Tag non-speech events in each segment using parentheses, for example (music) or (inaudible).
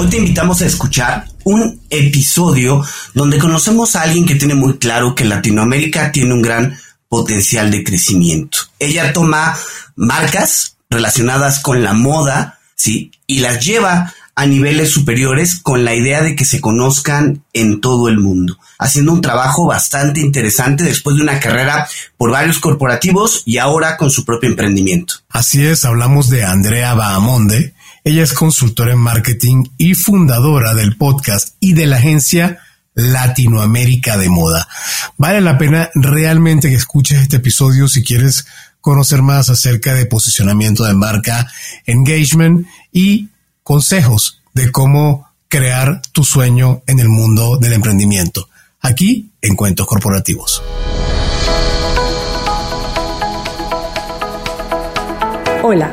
Hoy te invitamos a escuchar un episodio donde conocemos a alguien que tiene muy claro que Latinoamérica tiene un gran potencial de crecimiento. Ella toma marcas relacionadas con la moda, ¿sí? Y las lleva a niveles superiores con la idea de que se conozcan en todo el mundo, haciendo un trabajo bastante interesante después de una carrera por varios corporativos y ahora con su propio emprendimiento. Así es, hablamos de Andrea Bahamonde. Ella es consultora en marketing y fundadora del podcast y de la agencia Latinoamérica de Moda. Vale la pena realmente que escuches este episodio si quieres conocer más acerca de posicionamiento de marca, engagement y consejos de cómo crear tu sueño en el mundo del emprendimiento. Aquí en Cuentos Corporativos. Hola,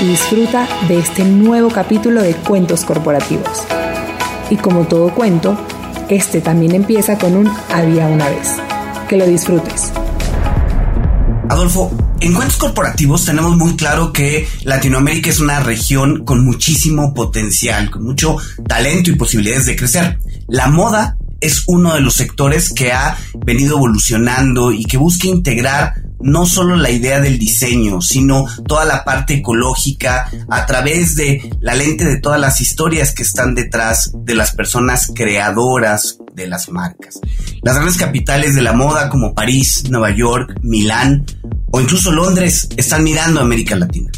y disfruta de este nuevo capítulo de Cuentos Corporativos. Y como todo cuento, este también empieza con un había una vez. Que lo disfrutes. Adolfo, en cuentos corporativos tenemos muy claro que Latinoamérica es una región con muchísimo potencial, con mucho talento y posibilidades de crecer. La moda es uno de los sectores que ha venido evolucionando y que busca integrar no solo la idea del diseño, sino toda la parte ecológica a través de la lente de todas las historias que están detrás de las personas creadoras de las marcas. Las grandes capitales de la moda como París, Nueva York, Milán o incluso Londres están mirando a América Latina.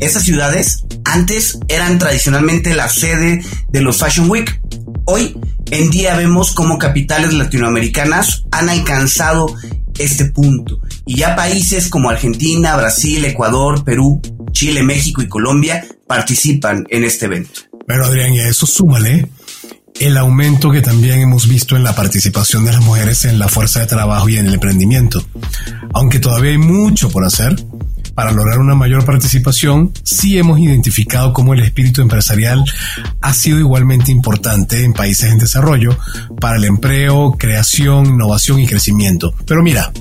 Esas ciudades antes eran tradicionalmente la sede de los Fashion Week. Hoy en día vemos cómo capitales latinoamericanas han alcanzado este punto y ya países como Argentina, Brasil, Ecuador, Perú, Chile, México y Colombia participan en este evento. Pero Adrián, y a eso súmale el aumento que también hemos visto en la participación de las mujeres en la fuerza de trabajo y en el emprendimiento. Aunque todavía hay mucho por hacer, para lograr una mayor participación, sí hemos identificado cómo el espíritu empresarial ha sido igualmente importante en países en desarrollo para el empleo, creación, innovación y crecimiento. Pero mira,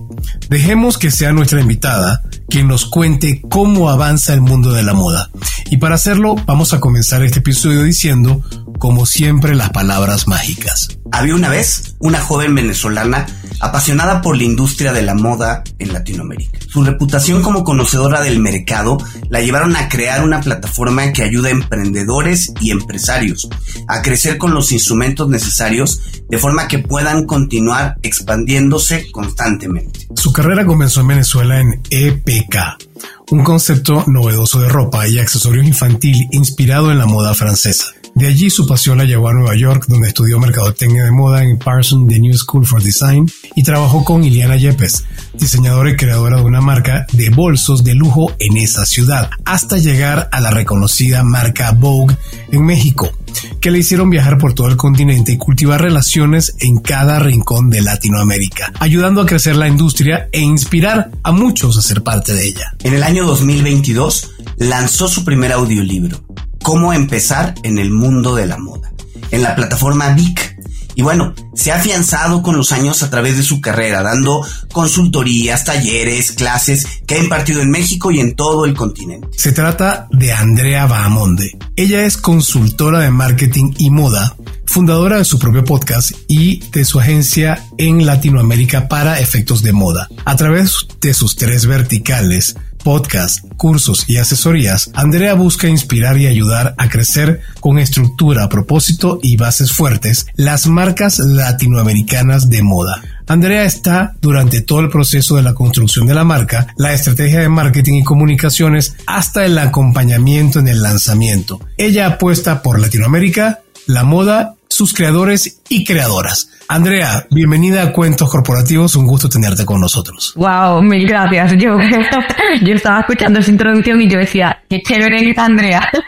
dejemos que sea nuestra invitada quien nos cuente cómo avanza el mundo de la moda. Y para hacerlo, vamos a comenzar este episodio diciendo, como siempre, las palabras mágicas. Había una vez una joven venezolana apasionada por la industria de la moda en Latinoamérica. Su reputación como conocedora del mercado la llevaron a crear una plataforma que ayuda a emprendedores y empresarios a crecer con los instrumentos necesarios de forma que puedan continuar expandiéndose constantemente. Su carrera comenzó en Venezuela en Un concepto novedoso de ropa y accesorios infantil inspirado en la moda francesa. De allí su pasión la llevó a Nueva York, donde estudió mercadotecnia de moda en Parsons The New School for Design y trabajó con Iliana Yepes, diseñadora y creadora de una marca de bolsos de lujo en esa ciudad, hasta llegar a la reconocida marca Vogue en México, que le hicieron viajar por todo el continente y cultivar relaciones en cada rincón de Latinoamérica, ayudando a crecer la industria e inspirar a muchos a ser parte de ella. En el año 2022 lanzó su primer audiolibro, Cómo empezar en el mundo de la moda, en la plataforma Vic. Y bueno, se ha afianzado con los años a través de su carrera, dando consultorías, talleres, clases que ha impartido en México y en todo el continente. Se trata de Andrea Bahamonde. Ella es consultora de marketing y moda, fundadora de su propio podcast y de su agencia en Latinoamérica para efectos de moda. A través de sus tres verticales, podcast, cursos y asesorías, Andrea busca inspirar y ayudar a crecer con estructura, propósito y bases fuertes las marcas latinoamericanas de moda. Andrea está durante todo el proceso de la construcción de la marca, la estrategia de marketing y comunicaciones, hasta el acompañamiento en el lanzamiento. Ella apuesta por Latinoamérica, la moda, sus creadores y creadoras. Andrea, bienvenida a Cuentos Corporativos, un gusto tenerte con nosotros. Wow, mil gracias. Yo, (laughs) yo estaba escuchando esa introducción y yo decía, qué chévere es Andrea. (laughs)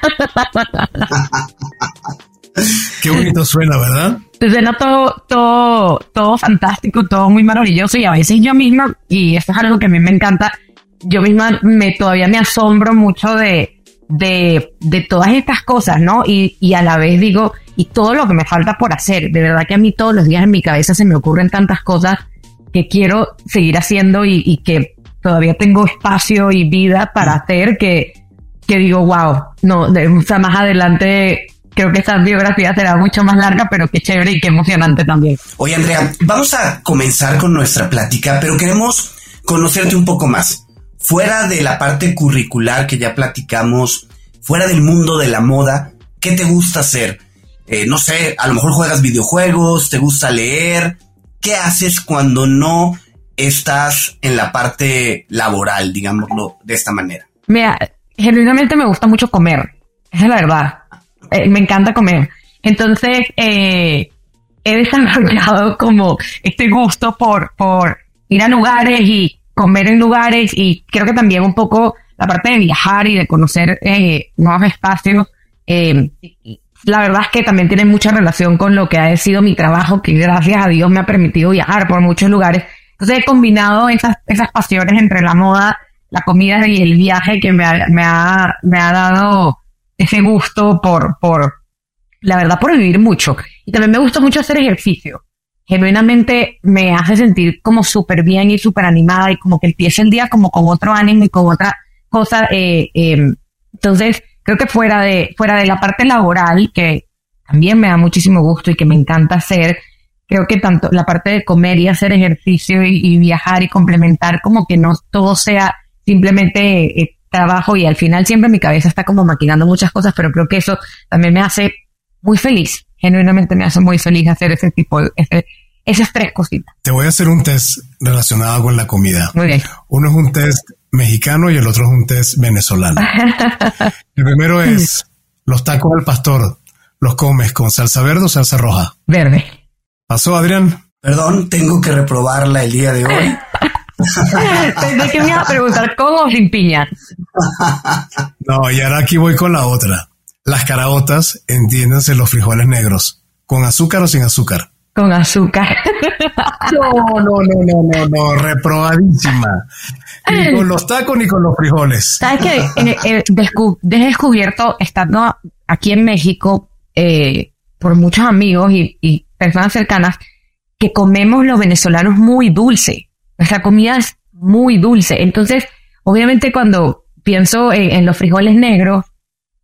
Qué bonito suena, ¿verdad? suena todo, todo, todo fantástico, todo muy maravilloso y a veces yo misma, y esto es algo que a mí me encanta, yo misma me todavía me asombro mucho de, de, de todas estas cosas, ¿no? Y, y a la vez digo, y todo lo que me falta por hacer, de verdad que a mí todos los días en mi cabeza se me ocurren tantas cosas que quiero seguir haciendo y, y que todavía tengo espacio y vida para hacer que, que digo, wow, no, de, o más adelante creo que esta biografía será mucho más larga, pero qué chévere y qué emocionante también. Oye, Andrea, vamos a comenzar con nuestra plática, pero queremos conocerte un poco más. Fuera de la parte curricular que ya platicamos, fuera del mundo de la moda, ¿qué te gusta hacer? Eh, no sé, a lo mejor juegas videojuegos, te gusta leer. ¿Qué haces cuando no estás en la parte laboral, digámoslo de esta manera? Mira, genuinamente me gusta mucho comer. Esa es la verdad. Eh, me encanta comer. Entonces, eh, he desarrollado como este gusto por, por ir a lugares y comer en lugares y creo que también un poco la parte de viajar y de conocer eh, nuevos espacios. Eh, la verdad es que también tiene mucha relación con lo que ha sido mi trabajo, que gracias a Dios me ha permitido viajar por muchos lugares. Entonces he combinado esas, esas pasiones entre la moda, la comida y el viaje que me ha, me ha, me ha dado ese gusto por, por, la verdad, por vivir mucho. Y también me gusta mucho hacer ejercicio. Genuinamente me hace sentir como súper bien y súper animada y como que empieza el día como con otro ánimo y con otra cosa. Eh, eh, entonces, creo que fuera de, fuera de la parte laboral, que también me da muchísimo gusto y que me encanta hacer, creo que tanto la parte de comer y hacer ejercicio y, y viajar y complementar, como que no todo sea simplemente eh, trabajo y al final siempre mi cabeza está como maquinando muchas cosas, pero creo que eso también me hace muy feliz. Genuinamente me hace muy feliz hacer ese tipo de, ese, esas tres cositas. Te voy a hacer un test relacionado con la comida. Muy bien. Uno es un test mexicano y el otro es un test venezolano. (laughs) el primero es los tacos al pastor. ¿Los comes con salsa verde o salsa roja? Verde. ¿Pasó, Adrián? Perdón, tengo que reprobarla el día de hoy. (laughs) Pensé que me iba a preguntar con o sin piña. (laughs) No, y ahora aquí voy con la otra. Las caraotas, entiéndanse los frijoles negros. ¿Con azúcar o sin azúcar? Con azúcar. (laughs) No, no, no, no, no, no, reprobadísima. Ni con los tacos ni con los frijoles. ¿Sabes he descubierto, estando aquí en México, eh, por muchos amigos y, y personas cercanas, que comemos los venezolanos muy dulce. Nuestra comida es muy dulce. Entonces, obviamente cuando pienso en, en los frijoles negros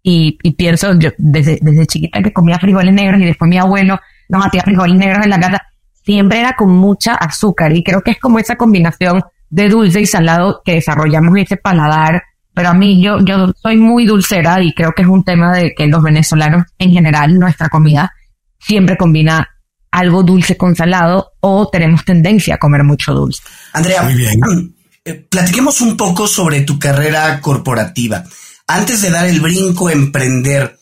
y, y pienso yo desde, desde chiquita que comía frijoles negros y después mi abuelo nos hacía frijoles negros en la casa, siempre era con mucha azúcar y creo que es como esa combinación de dulce y salado que desarrollamos ese paladar. Pero a mí yo, yo soy muy dulcera y creo que es un tema de que los venezolanos en general, nuestra comida siempre combina algo dulce con salado o tenemos tendencia a comer mucho dulce. Andrea, Muy bien. eh, platiquemos un poco sobre tu carrera corporativa. Antes de dar el brinco emprender,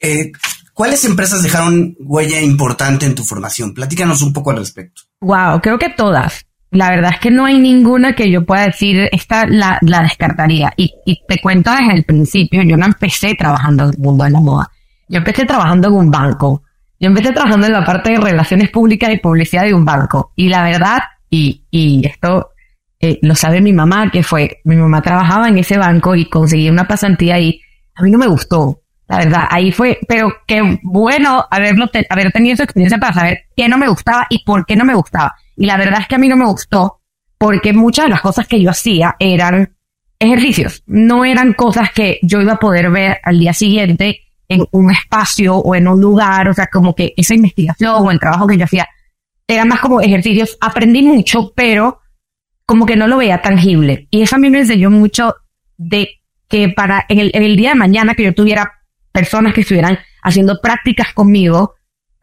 eh, ¿cuáles empresas dejaron huella importante en tu formación? Platícanos un poco al respecto. Wow, creo que todas. La verdad es que no hay ninguna que yo pueda decir, esta la, la descartaría. Y, y te cuento desde el principio, yo no empecé trabajando en el mundo de la moda. Yo empecé trabajando en un banco. Yo empecé trabajando en la parte de relaciones públicas y publicidad de un banco. Y la verdad, y, y esto eh, lo sabe mi mamá, que fue, mi mamá trabajaba en ese banco y conseguí una pasantía ahí. A mí no me gustó. La verdad, ahí fue, pero qué bueno haberlo te- haber tenido esa experiencia para saber qué no me gustaba y por qué no me gustaba. Y la verdad es que a mí no me gustó porque muchas de las cosas que yo hacía eran ejercicios, no eran cosas que yo iba a poder ver al día siguiente en un espacio o en un lugar, o sea, como que esa investigación o el trabajo que yo hacía era más como ejercicios. Aprendí mucho, pero como que no lo veía tangible. Y eso a mí me enseñó mucho de que para en el, en el día de mañana que yo tuviera personas que estuvieran haciendo prácticas conmigo,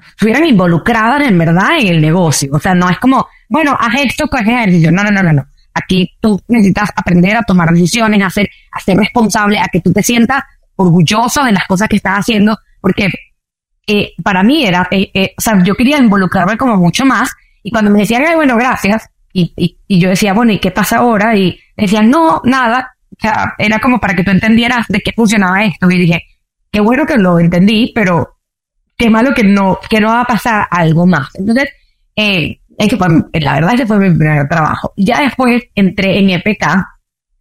estuvieran involucradas en verdad en el negocio. O sea, no es como, bueno, haz esto, coge ejercicio. No, no, no, no, no. Aquí tú necesitas aprender a tomar decisiones, a ser, a ser responsable, a que tú te sientas orgulloso de las cosas que estás haciendo, porque eh, para mí era, eh, eh, o sea, yo quería involucrarme como mucho más, y cuando me decían, "Ay, bueno, gracias, y, y, y yo decía, bueno, ¿y qué pasa ahora? Y decían, no, nada, o sea, era como para que tú entendieras de qué funcionaba esto, y dije, qué bueno que lo entendí, pero qué malo que no, que no va a pasar algo más. Entonces, eh, es que la verdad ese fue mi primer trabajo. Ya después entré en EPK,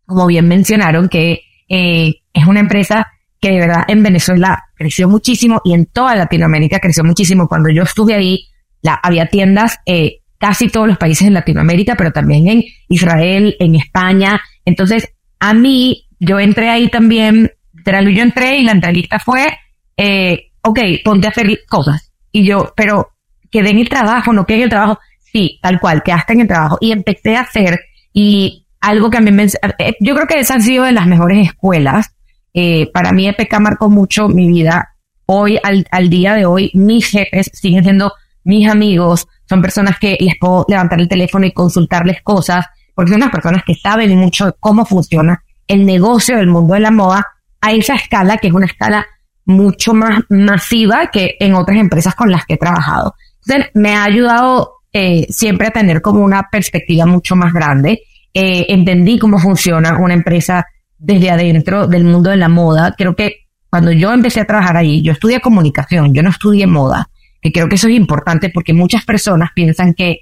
como bien mencionaron, que eh, es una empresa que de verdad en Venezuela creció muchísimo y en toda Latinoamérica creció muchísimo. Cuando yo estuve ahí, la, había tiendas eh, casi todos los países de Latinoamérica, pero también en Israel, en España. Entonces, a mí, yo entré ahí también, yo entré y la entrevista fue, eh, ok, ponte a hacer cosas. Y yo, pero quedé en el trabajo, no quedé en el trabajo. Sí, tal cual, quedaste en el trabajo. Y empecé a hacer, y algo que a mí me, eh, yo creo que esa han sido de las mejores escuelas eh, para mí EPK marcó mucho mi vida. Hoy, al, al día de hoy, mis jefes siguen siendo mis amigos, son personas que les puedo levantar el teléfono y consultarles cosas, porque son unas personas que saben mucho cómo funciona el negocio del mundo de la moda a esa escala, que es una escala mucho más masiva que en otras empresas con las que he trabajado. Entonces, me ha ayudado eh, siempre a tener como una perspectiva mucho más grande. Eh, entendí cómo funciona una empresa desde adentro del mundo de la moda. Creo que cuando yo empecé a trabajar ahí, yo estudié comunicación, yo no estudié moda, que creo que eso es importante porque muchas personas piensan que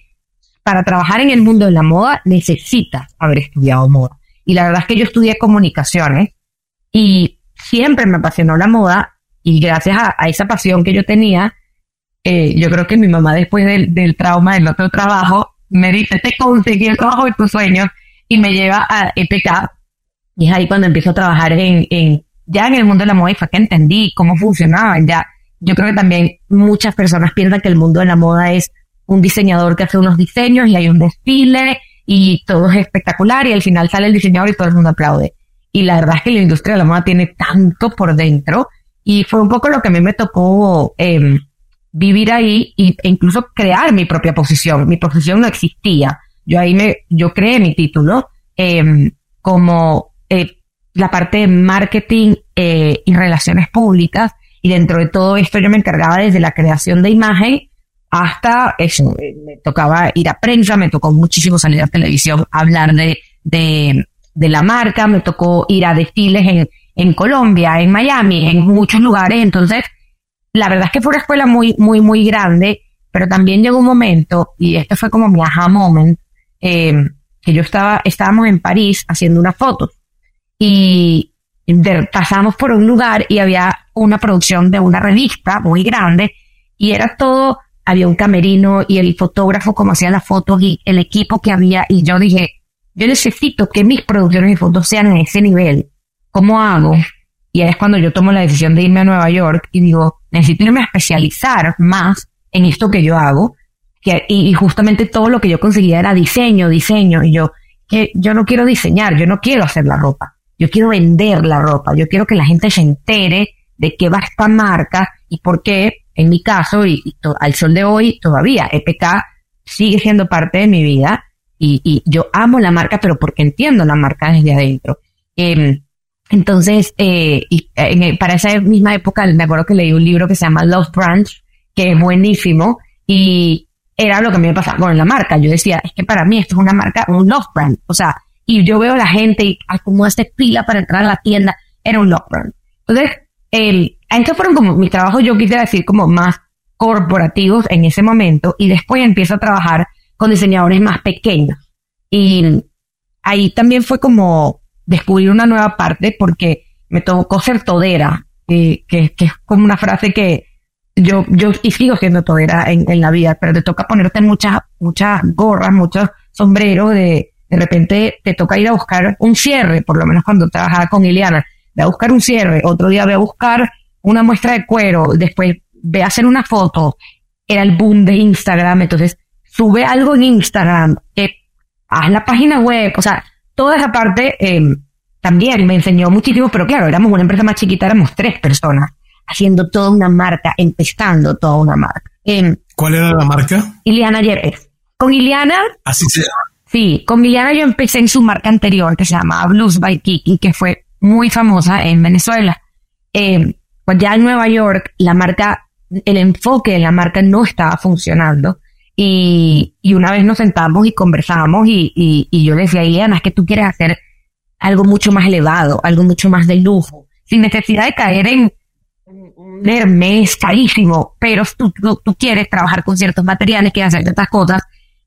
para trabajar en el mundo de la moda necesitas haber estudiado moda. Y la verdad es que yo estudié comunicaciones y siempre me apasionó la moda y gracias a, esa pasión que yo tenía, eh, yo creo que mi mamá después del, del trauma del otro trabajo me dice, te conseguí el trabajo de tus sueños y me lleva a EPK, y es ahí cuando empiezo a trabajar en, en, ya en el mundo de la moda y fue que entendí cómo funcionaba. Ya, yo creo que también muchas personas piensan que el mundo de la moda es un diseñador que hace unos diseños y hay un desfile y todo es espectacular y al final sale el diseñador y todo el mundo aplaude. Y la verdad es que la industria de la moda tiene tanto por dentro y fue un poco lo que a mí me tocó eh, vivir ahí e incluso crear mi propia posición. Mi posición no existía. Yo ahí me, yo creé mi título eh, como eh, la parte de marketing eh, y relaciones públicas. Y dentro de todo esto yo me encargaba desde la creación de imagen hasta eso. Eh, me tocaba ir a prensa, me tocó muchísimo salir a televisión, hablar de, de, de la marca, me tocó ir a desfiles en, en Colombia, en Miami, en muchos lugares. Entonces, la verdad es que fue una escuela muy, muy, muy grande, pero también llegó un momento, y este fue como mi aha moment, eh, que yo estaba, estábamos en París haciendo una foto y pasamos por un lugar y había una producción de una revista muy grande y era todo, había un camerino y el fotógrafo como hacía las fotos y el equipo que había y yo dije, yo necesito que mis producciones y fotos sean en ese nivel. ¿Cómo hago? Y es cuando yo tomo la decisión de irme a Nueva York y digo, necesito irme a especializar más en esto que yo hago. Que, y, y justamente todo lo que yo conseguía era diseño, diseño. Y yo, que yo no quiero diseñar, yo no quiero hacer la ropa yo quiero vender la ropa, yo quiero que la gente se entere de qué va esta marca y por qué, en mi caso, y, al sol de hoy todavía, EPK sigue siendo parte de mi vida y, yo amo la marca, pero porque entiendo la marca desde adentro. Em, entonces, eh, y, para esa misma época, me acuerdo que leí un libro que se llama Love Branch, que es buenísimo, y era lo que a mí me pasaba con la marca. Yo decía, es que para mí esto es una marca, un love brand. O sea, y yo veo a la gente y como hace pila para entrar a la tienda, era un lockdown. Entonces, el, estos fueron como mi trabajo, yo quisiera decir, como más corporativos en ese momento, y después empiezo a trabajar con diseñadores más pequeños. Y ahí también fue como descubrir una nueva parte, porque me tocó ser todera, que, que, es como una frase que yo, yo y sigo siendo todera en, en la vida, pero te toca ponerte muchas, muchas gorras, muchos sombreros de, de repente te toca ir a buscar un cierre, por lo menos cuando trabajaba con Iliana, ve a buscar un cierre, otro día ve a buscar una muestra de cuero, después ve a hacer una foto, era el boom de Instagram, entonces sube algo en Instagram, que haz la página web, o sea, toda esa parte eh, también me enseñó muchísimo, pero claro, éramos una empresa más chiquita, éramos tres personas, haciendo toda una marca, empezando toda una marca. Eh, ¿Cuál era la marca? Iliana Yepes. Con Iliana... Así se llama. Sí, con Liliana yo empecé en su marca anterior que se llamaba Blues by Kiki, que fue muy famosa en Venezuela. Eh, pues ya en Nueva York la marca, el enfoque de la marca no estaba funcionando. Y, y una vez nos sentamos y conversamos y, y, y yo le decía a Liliana, es que tú quieres hacer algo mucho más elevado, algo mucho más de lujo, sin necesidad de caer en un Hermes carísimo, pero tú, tú, tú quieres trabajar con ciertos materiales, quieres hacer ciertas cosas.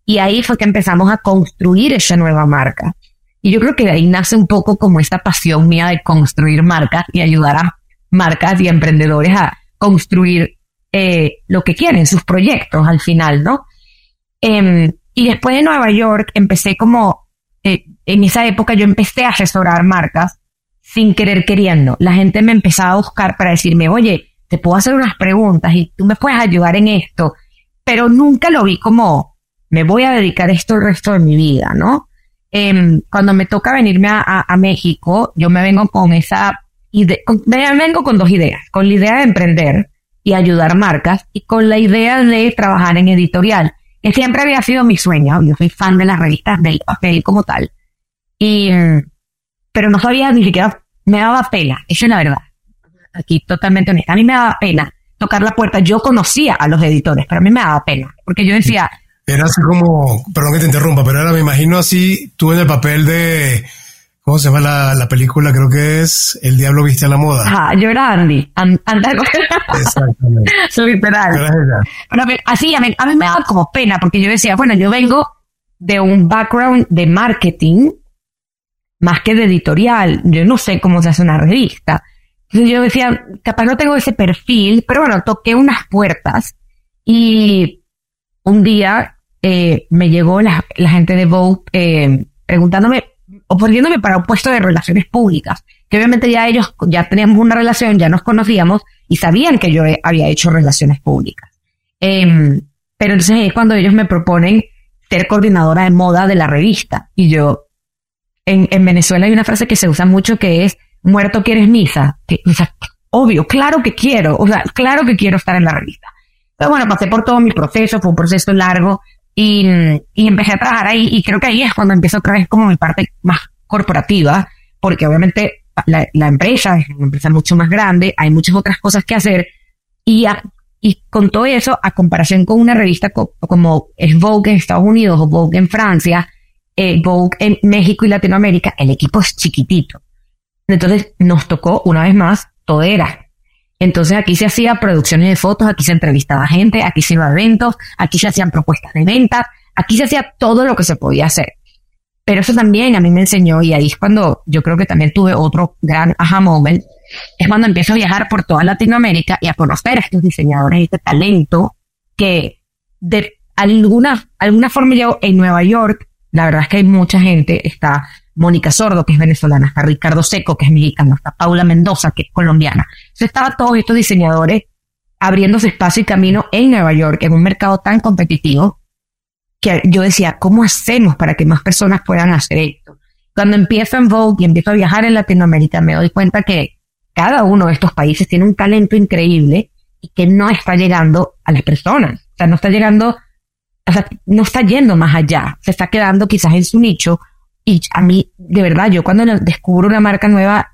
Y ahí fue que empezamos a construir esa nueva marca. Y yo creo que de ahí nace un poco como esta pasión mía de construir marcas y ayudar a marcas y emprendedores a construir eh, lo que quieren, sus proyectos al final, ¿no? Em, y después de Nueva York empecé como, eh, en esa época yo empecé a asesorar marcas sin querer queriendo. La gente me empezaba a buscar para decirme, oye, te puedo hacer unas preguntas y tú me puedes ayudar en esto, pero nunca lo vi como, me voy a dedicar esto el resto de mi vida, ¿no? Em, cuando me toca venirme a, México, yo me vengo con esa idea, me vengo con dos ideas, con la idea de emprender y ayudar marcas y con la idea de trabajar en editorial, que siempre había sido mi sueño. Yo soy fan de las revistas del papel como tal. Y, pero no sabía ni siquiera, me daba pena, eso es la verdad. Aquí totalmente honesta, a mí me daba pena tocar la puerta. Yo conocía a los editores, pero a mí me daba pena, porque yo decía, era así como, perdón que te interrumpa, pero ahora me imagino así, tú en el papel de, ¿cómo se llama la, la película? Creo que es El Diablo Viste a la Moda. Ajá, yo era Andy. Exactamente. (laughs) Literal. Pero así, a mí, a mí me daba como pena, porque yo decía, bueno, yo vengo de un background de marketing, más que de editorial. Yo no sé cómo se hace una revista. Entonces yo decía, capaz no tengo ese perfil, pero bueno, toqué unas puertas y un día eh, me llegó la, gente de Vogue eh, preguntándome, ofreciéndome para un puesto de relaciones públicas, que obviamente ya ellos, ya teníamos una relación, ya nos conocíamos y sabían que yo había hecho relaciones públicas. Em, pero entonces es cuando ellos me proponen ser coordinadora de moda de la revista. Y yo, en, en Venezuela hay una frase que se usa mucho que es, muerto quieres misa. Que, o sea, obvio, claro que quiero, o sea, claro que quiero estar en la revista. Pero bueno, pasé por todo mi proceso, fue un proceso largo y, y empecé a trabajar ahí y creo que ahí es cuando empiezo otra vez como mi parte más corporativa, porque obviamente la, la empresa es una empresa mucho más grande, hay muchas otras cosas que hacer y, y con todo eso, a comparación con una revista como es Vogue en Estados Unidos o Vogue en Francia, eh, Vogue en México y Latinoamérica, el equipo es chiquitito. Entonces nos tocó una vez más todo era entonces aquí se hacía producciones de fotos, aquí se entrevistaba gente, aquí se iba a eventos, aquí se hacían propuestas de venta, aquí se hacía todo lo que se podía hacer. Pero eso también a mí me enseñó y ahí es cuando yo creo que también tuve otro gran aha moment, es cuando empiezo a viajar por toda Latinoamérica y a conocer a estos diseñadores y este talento que de alguna, alguna forma yo en Nueva York, la verdad es que hay mucha gente, está Mónica Sordo, que es venezolana, está Ricardo Seco, que es mexicano, está Paula Mendoza, que es colombiana. Entonces estaba todos estos diseñadores abriéndose espacio y camino en Nueva York, en un mercado tan competitivo, que yo decía, ¿cómo hacemos para que más personas puedan hacer esto? Cuando empiezo en Vogue y empiezo a viajar en Latinoamérica, me doy cuenta que cada uno de estos países tiene un talento increíble y que no está llegando a las personas. O sea, no está llegando, o sea, no está yendo más allá. Se está quedando quizás en su nicho y a mí, de verdad, yo cuando descubro una marca nueva,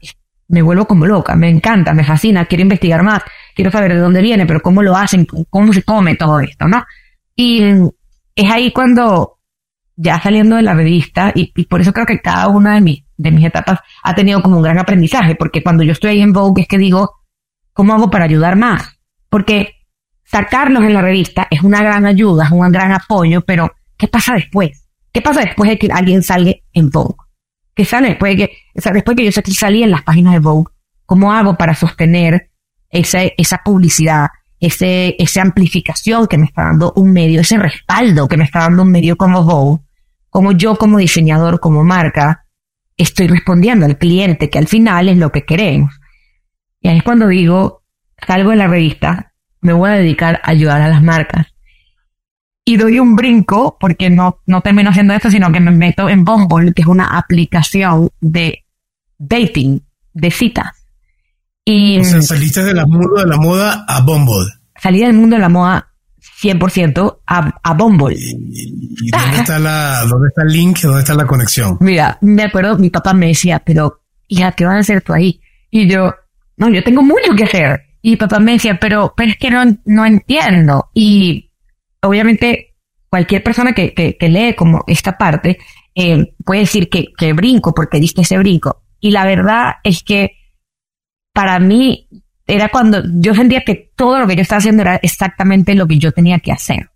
me vuelvo como loca, me encanta, me fascina, quiero investigar más, quiero saber de dónde viene, pero cómo lo hacen, cómo se come todo esto, ¿no? Y es ahí cuando, ya saliendo de la revista, y, por eso creo que cada una de mis, de mis etapas ha tenido como un gran aprendizaje, porque cuando yo estoy ahí en Vogue es que digo, ¿cómo hago para ayudar más? Porque sacarlos en la revista es una gran ayuda, es un gran apoyo, pero ¿qué pasa después? ¿Qué pasa después de que alguien salga en Vogue? ¿Qué sale después de que, después de que yo salí en las páginas de Vogue? ¿Cómo hago para sostener esa, esa publicidad, ese, esa amplificación que me está dando un medio, ese respaldo que me está dando un medio como Vogue? Como yo como diseñador, como marca, estoy respondiendo al cliente, que al final es lo que queremos. Y ahí es cuando digo, salgo de la revista, me voy a dedicar a ayudar a las marcas y doy un brinco porque no, no termino haciendo esto, sino que me meto en Bumble, que es una aplicación de dating, de citas. Y, o sea, saliste del mundo de la moda a Bumble. Salí del mundo de la moda 100% a, a Bumble. ¿Y, dónde, está la, dónde está el link? ¿Dónde está la conexión? Mira, me acuerdo, mi papá me decía, pero, hija, ¿qué vas a hacer tú ahí? Y yo, no, yo tengo mucho que hacer. Y papá me decía, pero, pero es que no, no entiendo. Y obviamente cualquier persona que, que, lee como esta parte eh, puede decir que, que brinco porque diste ese brinco. Y la verdad es que para mí era cuando yo sentía que todo lo que yo estaba haciendo era exactamente lo que yo tenía que hacer.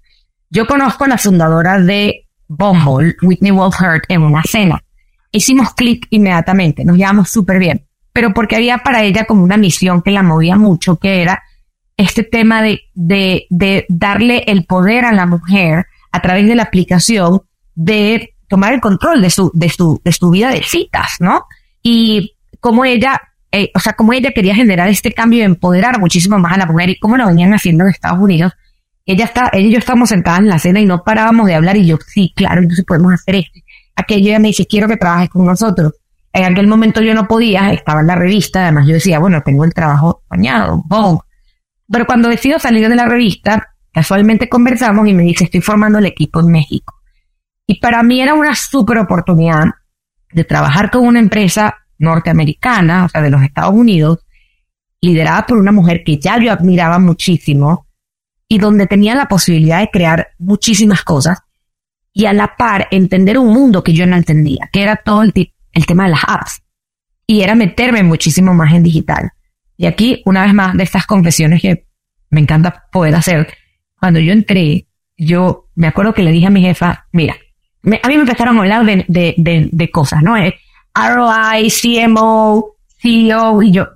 Yo conozco a la fundadora de Bumble, Whitney Wolf en una cena. Hicimos clic inmediatamente, nos llevamos súper bien, pero porque había para ella como una misión que la movía mucho, que era este tema de, de, de darle el poder a la mujer a través de la aplicación de tomar el control de su, de su, de su vida de citas, ¿no? Y como ella, eh, o sea, como ella quería generar este cambio y empoderar muchísimo más a la mujer y cómo lo venían haciendo en Estados Unidos. Ella está, ella y yo estábamos sentadas en la cena y no parábamos de hablar y yo, sí, claro, entonces podemos hacer esto. Aquello ella me dice, quiero que trabajes con nosotros. En aquel momento yo no podía, estaba en la revista, además yo decía, bueno, tengo el trabajo bañado, Vogue. Pero cuando decido salir de la revista, casualmente conversamos y me dice, estoy formando el equipo en México. Y para mí era una súper oportunidad de trabajar con una empresa norteamericana, o sea, de los Estados Unidos, liderada por una mujer que ya yo admiraba muchísimo y donde tenía la posibilidad de crear muchísimas cosas y a la par entender un mundo que yo no entendía, que era todo el, tema de las apps. Y era meterme muchísimo más en digital. Y aquí, una vez más, de estas confesiones que me encanta poder hacer, cuando yo entré, yo me acuerdo que le dije a mi jefa, mira, a mí me empezaron a hablar de, de, de, de cosas, ¿no? Eh, ROI, CMO, CEO, y yo,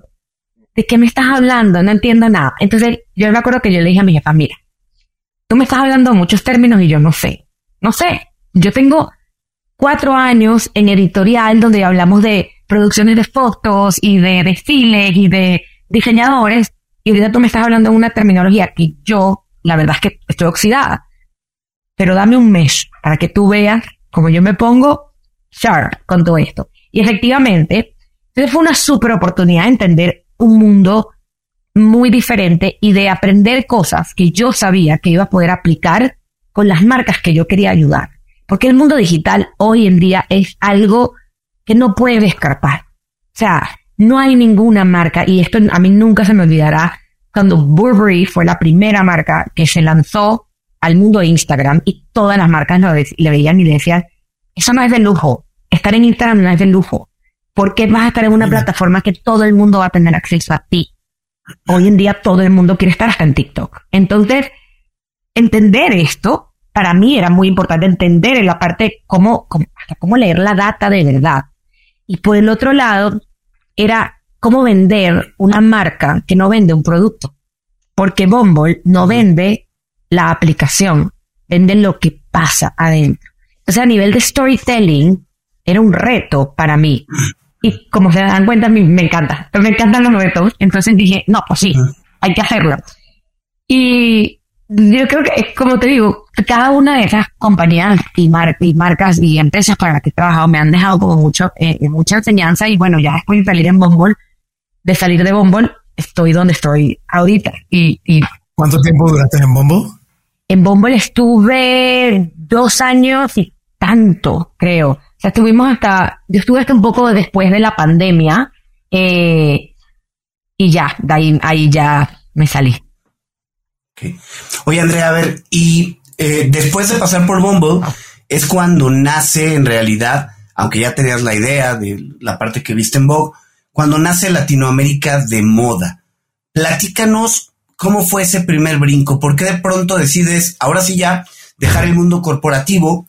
¿de qué me estás hablando? No entiendo nada. Entonces, yo me acuerdo que yo le dije a mi jefa, mira, tú me estás hablando muchos términos y yo no sé. No sé. Yo tengo cuatro años en editorial donde hablamos de producciones de fotos y de desfiles y de diseñadores y ahorita tú me estás hablando de una terminología que yo, la verdad es que estoy oxidada. Pero dame un mes para que tú veas cómo yo me pongo sharp con todo esto. Y efectivamente, fue una super oportunidad de entender un mundo muy diferente y de aprender cosas que yo sabía que iba a poder aplicar con las marcas que yo quería ayudar. Porque el mundo digital hoy en día es algo que no puede escapar. O sea, no hay ninguna marca, y esto a mí nunca se me olvidará, cuando Burberry fue la primera marca que se lanzó al mundo de Instagram y todas las marcas lo le veían y le decían, eso no es de lujo, estar en Instagram no es de lujo, porque vas a estar en una plataforma que todo el mundo va a tener acceso a ti. Hoy en día todo el mundo quiere estar hasta en TikTok. Entonces, entender esto, para mí era muy importante entender en la parte cómo, cómo, cómo leer la data de verdad. Y por el otro lado, era cómo vender una marca que no vende un producto. Porque Bumble no vende la aplicación, vende lo que pasa adentro. O sea, a nivel de storytelling, era un reto para mí. Y como se dan cuenta, me, me encanta. Me encantan los retos. Entonces dije, no, pues sí, hay que hacerlo. Y yo creo que, como te digo, cada una de esas compañías y, marcas y empresas para las que he trabajado me han dejado como mucho, eh, mucha enseñanza. Y bueno, ya después de salir en Bumble, de salir de Bumble, estoy donde estoy ahorita. Y, y ¿Cuánto tiempo duraste en Bumble? En Bumble estuve dos años y tanto, creo. O sea, estuvimos hasta, yo estuve hasta un poco después de la pandemia, eh, y ya, de ahí, ahí ya me salí. Oye, Andrea, a ver, y eh, después de pasar por Bumble, es cuando nace en realidad, aunque ya tenías la idea de la parte que viste en Vogue, cuando nace Latinoamérica de moda. Platícanos cómo fue ese primer brinco, por qué de pronto decides, ahora sí ya, dejar el mundo corporativo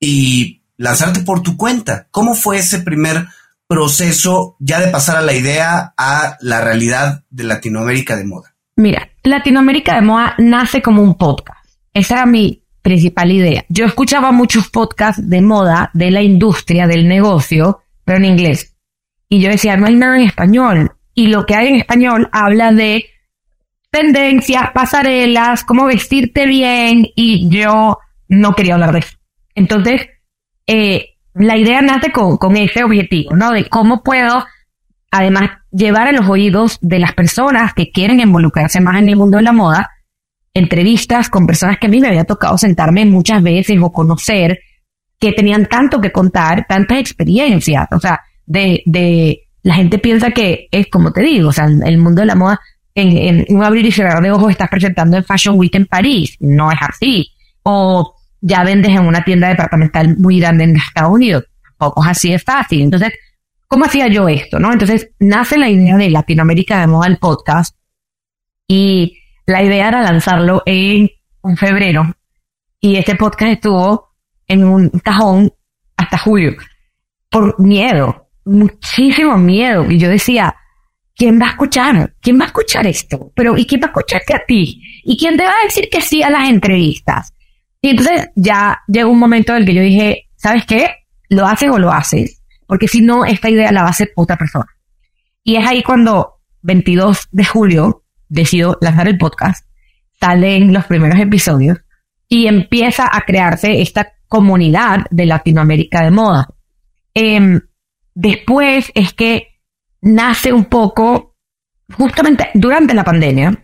y lanzarte por tu cuenta. ¿Cómo fue ese primer proceso ya de pasar a la idea a la realidad de Latinoamérica de moda? Mira, Latinoamérica de moda nace como un podcast. Esa era mi principal idea. Yo escuchaba muchos podcasts de moda, de la industria, del negocio, pero en inglés. Y yo decía, no hay nada en español. Y lo que hay en español habla de tendencias, pasarelas, cómo vestirte bien, y yo no quería hablar de eso. Entonces, eh, la idea nace con, con ese objetivo, ¿no? De cómo puedo, además, llevar a los oídos de las personas que quieren involucrarse más en el mundo de la moda, entrevistas con personas que a mí me había tocado sentarme muchas veces o conocer, que tenían tanto que contar, tantas experiencias, o sea, de, de, la gente piensa que es como te digo, o sea, el mundo de la moda, en, un abrir y cerrar de ojos estás presentando en Fashion Week en París, no es así. O ya vendes en una tienda departamental muy grande en Estados Unidos. Tampoco es así de fácil. Entonces, ¿cómo hacía yo esto? ¿no? Entonces, nace la idea de Latinoamérica de moda el podcast Y la idea era lanzarlo en febrero. Y este podcast estuvo en un cajón hasta julio. Por miedo, muchísimo miedo. Y yo decía, ¿quién va a escuchar? ¿Quién va a escuchar esto? Pero, ¿y quién va a escucharte a ti? ¿Y quién te va a decir que sí a las entrevistas? Y entonces ya llegó un momento en el que yo dije, ¿sabes qué? ¿Lo haces o lo haces? Porque si no, esta idea la va a hacer otra persona. Y es ahí cuando 22 de julio decido lanzar el podcast, salen los primeros episodios y empieza a crearse esta comunidad de Latinoamérica de moda. Em, después es que nace un poco, justamente durante la pandemia,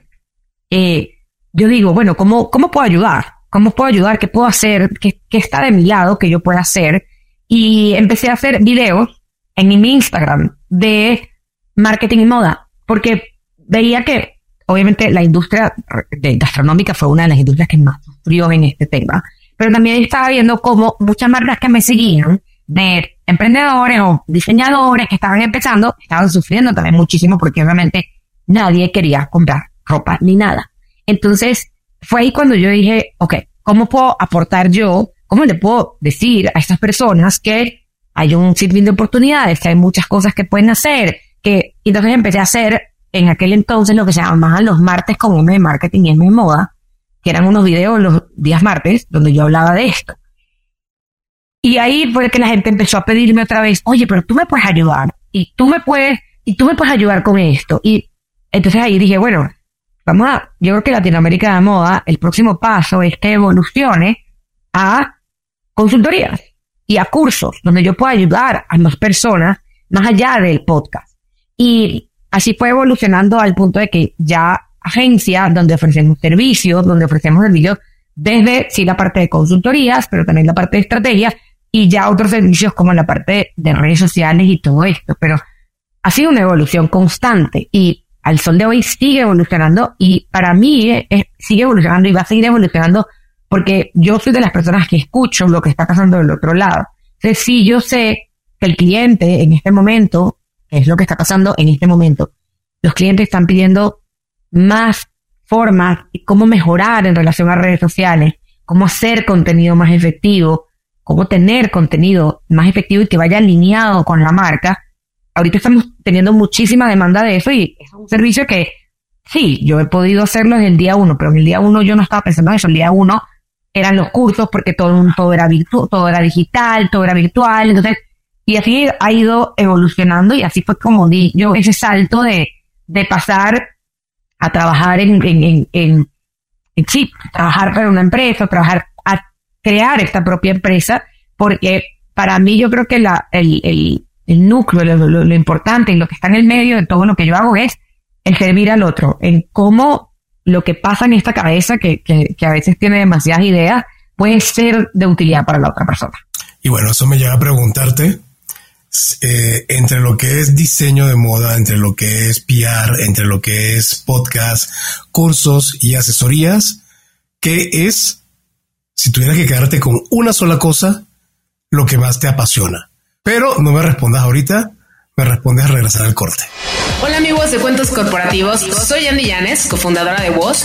eh, yo digo, bueno, ¿cómo, ¿cómo puedo ayudar? ¿Cómo puedo ayudar? ¿Qué puedo hacer? ¿Qué, ¿Qué está de mi lado que yo pueda hacer? Y empecé a hacer videos en mi Instagram de marketing y moda, porque veía que obviamente la industria gastronómica fue una de las industrias que más sufrió en este tema, pero también estaba viendo cómo muchas marcas que me seguían de emprendedores o diseñadores que estaban empezando estaban sufriendo también muchísimo porque obviamente nadie quería comprar ropa ni nada. Entonces fue ahí cuando yo dije, ok, ¿cómo puedo aportar yo? ¿Cómo le puedo decir a estas personas que hay un sinfín de oportunidades, que hay muchas cosas que pueden hacer? Que entonces empecé a hacer en aquel entonces lo que se llamaban los martes con M de marketing y M de moda, que eran unos videos los días martes donde yo hablaba de esto. Y ahí fue que la gente empezó a pedirme otra vez, oye, pero tú me puedes ayudar y tú me puedes, y tú me puedes ayudar con esto. Y entonces ahí dije, bueno, vamos a, yo creo que Latinoamérica de moda, el próximo paso es que evolucione a consultorías y a cursos donde yo pueda ayudar a más personas más allá del podcast. Y así fue evolucionando al punto de que ya agencia donde ofrecemos servicios, donde ofrecemos servicios desde sí la parte de consultorías, pero también la parte de estrategias y ya otros servicios como la parte de redes sociales y todo esto. Pero ha sido una evolución constante y al sol de hoy sigue evolucionando y para mí sigue evolucionando y va a seguir evolucionando porque yo soy de las personas que escucho lo que está pasando del otro lado. Entonces, sí, yo sé que el cliente en este momento, que es lo que está pasando en este momento, los clientes están pidiendo más formas y cómo mejorar en relación a redes sociales, cómo hacer contenido más efectivo, cómo tener contenido más efectivo y que vaya alineado con la marca. Ahorita estamos teniendo muchísima demanda de eso y es un servicio que sí, yo he podido hacerlo desde el día uno, pero en el día uno yo no estaba pensando en eso. El día uno eran los cursos porque todo, todo era virtu todo era digital, todo era virtual. Entonces, y así ha ido evolucionando y así fue como di yo ese salto de, de pasar a trabajar en, en, en, en, sí, trabajar para una empresa, trabajar a crear esta propia empresa, porque para mí yo creo que la, el, el, el núcleo, lo, lo, importante y lo que está en el medio de todo lo que yo hago es el servir al otro, en cómo lo que pasa en esta cabeza, que, que, que a veces tiene demasiadas ideas, puede ser de utilidad para la otra persona. Y bueno, eso me lleva a preguntarte, eh, entre lo que es diseño de moda, entre lo que es PR, entre lo que es podcast, cursos y asesorías, ¿qué es, si tuvieras que quedarte con una sola cosa, lo que más te apasiona? Pero no me respondas ahorita, me respondes a regresar al corte. Hola amigos de Cuentos Corporativos, soy Andy Llanes, cofundadora de Voz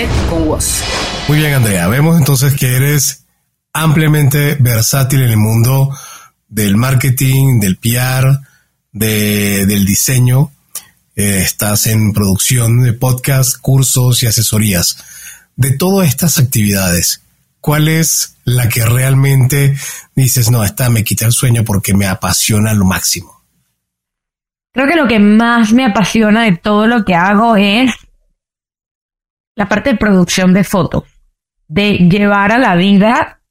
con vos. Muy bien, Andrea. Vemos entonces que eres ampliamente versátil en el mundo del marketing, del PR, de, del diseño. Eh, estás en producción de podcast, cursos y asesorías. De todas estas actividades, ¿cuál es la que realmente dices, no, esta me quita el sueño porque me apasiona lo máximo? Creo que lo que más me apasiona de todo lo que hago es la parte de producción de fotos, de llevar a la vida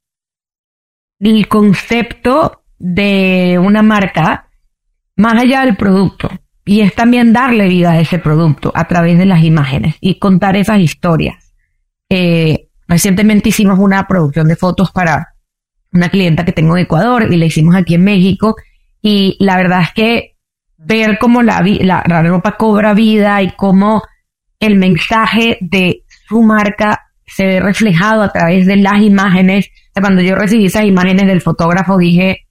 el concepto de una marca más allá del producto. Y es también darle vida a ese producto a través de las imágenes y contar esas historias. Eh, recientemente hicimos una producción de fotos para una clienta que tengo en Ecuador y la hicimos aquí en México. Y la verdad es que ver cómo la, la, la ropa cobra vida y cómo el mensaje de su marca se ve reflejado a través de las imágenes. Cuando yo recibí esas imágenes del fotógrafo dije,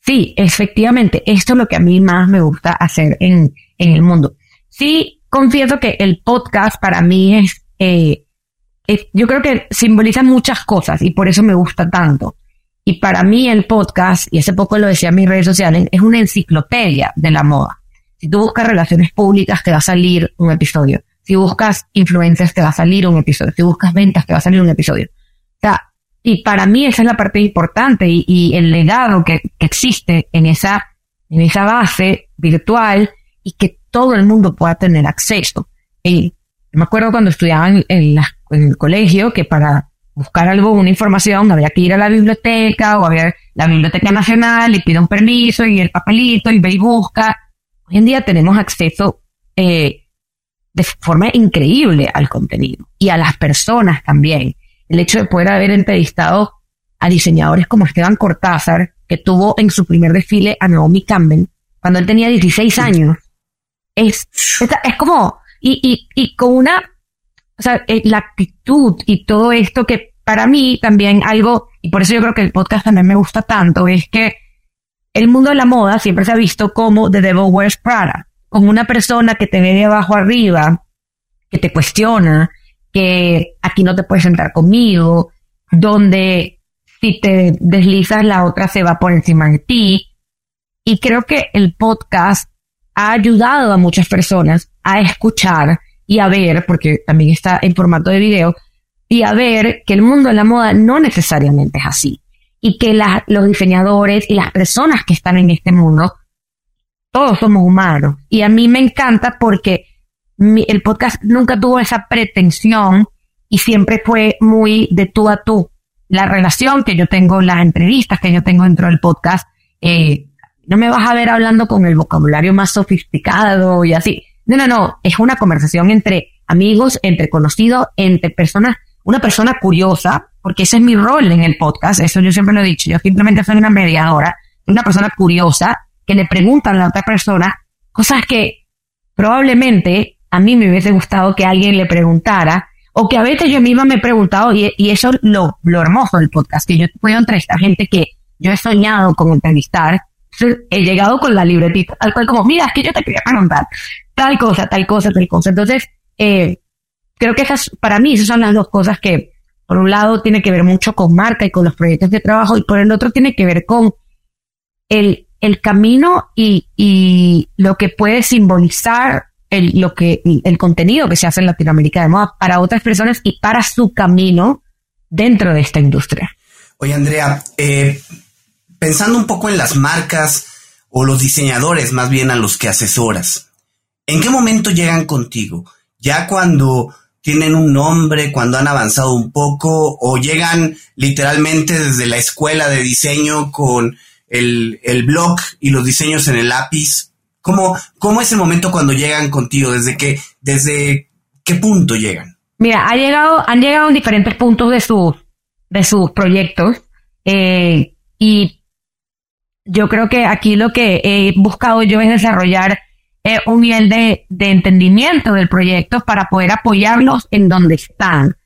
sí, efectivamente, esto es lo que a mí más me gusta hacer en, en el mundo. Sí, confieso que el podcast para mí es, eh, es, yo creo que simboliza muchas cosas y por eso me gusta tanto. Y para mí el podcast, y hace poco lo decía en mis redes sociales, es una enciclopedia de la moda. Si tú buscas relaciones públicas, te va a salir un episodio. Si buscas influencias, te va a salir un episodio. Si buscas ventas, te va a salir un episodio. O sea, y para mí esa es la parte importante y, y el legado que, existe en esa, en esa base virtual y que todo el mundo pueda tener acceso. Y me acuerdo cuando estudiaba en, en, en el colegio que para buscar algo, una información, había que ir a la biblioteca o a ver la Biblioteca Nacional y pide un permiso y el papelito y ve y busca. Hoy en día tenemos acceso eh, de forma increíble al contenido y a las personas también el hecho de poder haber entrevistado a diseñadores como Esteban Cortázar, que tuvo en su primer desfile a Naomi Campbell cuando él tenía 16 años. Es, es, es como, y, y, y con una, o sea, eh, la actitud y todo esto que para mí también algo, y por eso yo creo que el podcast también me gusta tanto, es que el mundo de la moda siempre se ha visto como The Devil Wears Prada, como una persona que te ve de abajo arriba, que te cuestiona, que aquí no te puedes sentar conmigo, donde si te deslizas la otra se va por encima de ti. Y creo que el podcast ha ayudado a muchas personas a escuchar y a ver, porque también está en formato de video, y a ver que el mundo de la moda no necesariamente es así. Y que los diseñadores y las personas que están en este mundo, todos somos humanos. Y a mí me encanta porque el podcast nunca tuvo esa pretensión y siempre fue muy de tú a tú. La relación que yo tengo, las entrevistas que yo tengo dentro del podcast, eh, no me vas a ver hablando con el vocabulario más sofisticado y así. No, no, no, es una conversación entre amigos, entre conocidos, entre personas, una persona curiosa, porque ese es mi rol en el podcast, eso yo siempre lo he dicho, yo simplemente soy una mediadora, una persona curiosa que le pregunta a la otra persona cosas que probablemente a mí me hubiese gustado que alguien le preguntara, o que a veces yo misma me he preguntado, y, eso lo, lo hermoso del podcast, que yo puedo entrevistar gente que yo he soñado con entrevistar, he llegado con la libretita, al cual como, mira, es que yo te quería preguntar tal cosa, tal cosa, tal cosa. Entonces, eh, creo que esas, para mí, esas son las dos cosas que, por un lado, tiene que ver mucho con marca y con los proyectos de trabajo, y por el otro tiene que ver con el, el camino y, y lo que puede simbolizar el, lo que, el contenido que se hace en Latinoamérica de moda para otras personas y para su camino dentro de esta industria. Oye, Andrea, eh, pensando un poco en las marcas o los diseñadores más bien a los que asesoras, ¿en qué momento llegan contigo? ¿Ya cuando tienen un nombre, cuando han avanzado un poco o llegan literalmente desde la escuela de diseño con el, el blog y los diseños en el lápiz? ¿Cómo, ¿Cómo es el momento cuando llegan contigo? ¿Desde qué, desde qué punto llegan? Mira, ha llegado, han llegado en diferentes puntos de de sus proyectos. Eh, y yo creo que aquí lo que he buscado yo es desarrollar eh, un nivel de, de entendimiento del proyecto para poder apoyarlos en donde están.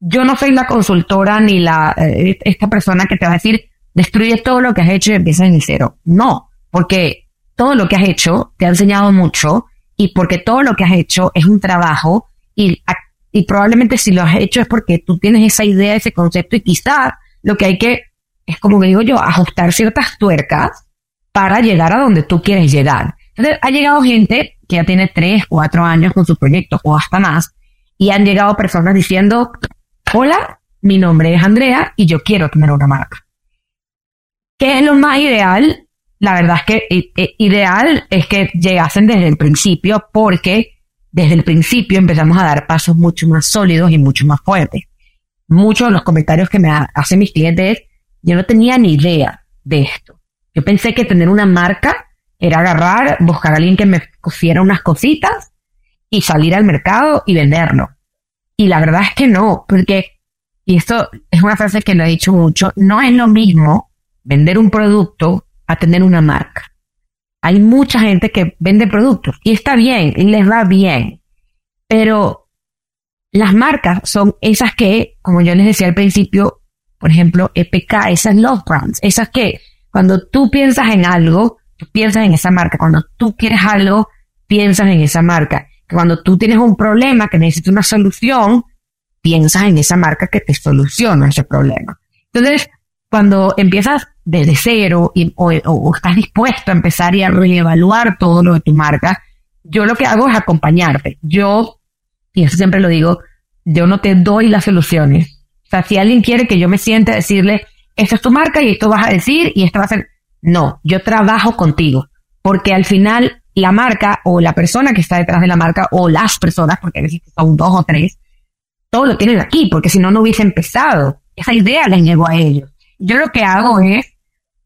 Yo no soy la consultora ni la, eh, esta persona que te va a decir, destruye todo lo que has hecho y empieza en cero. No, porque todo lo que has hecho te ha enseñado mucho y porque todo lo que has hecho es un trabajo y, y probablemente si lo has hecho es porque tú tienes esa idea, ese concepto y quizás lo que hay que, es como que digo yo, ajustar ciertas tuercas para llegar a donde tú quieres llegar. Entonces ha llegado gente que ya tiene tres, cuatro años con su proyecto o hasta más y han llegado personas diciendo, hola, mi nombre es Andrea y yo quiero tener una marca. ¿Qué es lo más ideal? la verdad es que eh, ideal es que llegasen desde el principio porque desde el principio empezamos a dar pasos mucho más sólidos y mucho más fuertes. Muchos de los comentarios que me hacen mis clientes, yo no tenía ni idea de esto. Yo pensé que tener una marca Era agarrar, buscar alguien que me cosiera unas cositas y salir al mercado y venderlo. Y la verdad es que no, porque, y esto es una frase que lo he dicho mucho, no es lo mismo vender un producto a tener una marca. Hay mucha gente que vende productos y está bien y les va bien, pero las marcas son esas que, como yo les decía al principio, por ejemplo, EPK, esas love brands, esas que cuando tú piensas en algo, piensas en esa marca. Cuando tú quieres algo, piensas en esa marca. Cuando tú tienes un problema que necesitas una solución, piensas en esa marca que te soluciona ese problema. Entonces, cuando empiezas desde cero y, o, o, estás dispuesto a empezar y a reevaluar todo lo de tu marca, yo lo que hago es acompañarte. Yo, y eso siempre lo digo, yo no te doy las soluciones. O sea, si alguien quiere que yo me siente a decirle, esta es tu marca y esto vas a decir y esto va a ser, no, yo trabajo contigo, porque al final la marca o la persona que está detrás de la marca o las personas, porque a veces son dos o tres, todo lo tienen aquí, porque si no, no hubiese empezado. Esa idea les llegó a ellos. Yo lo que hago es,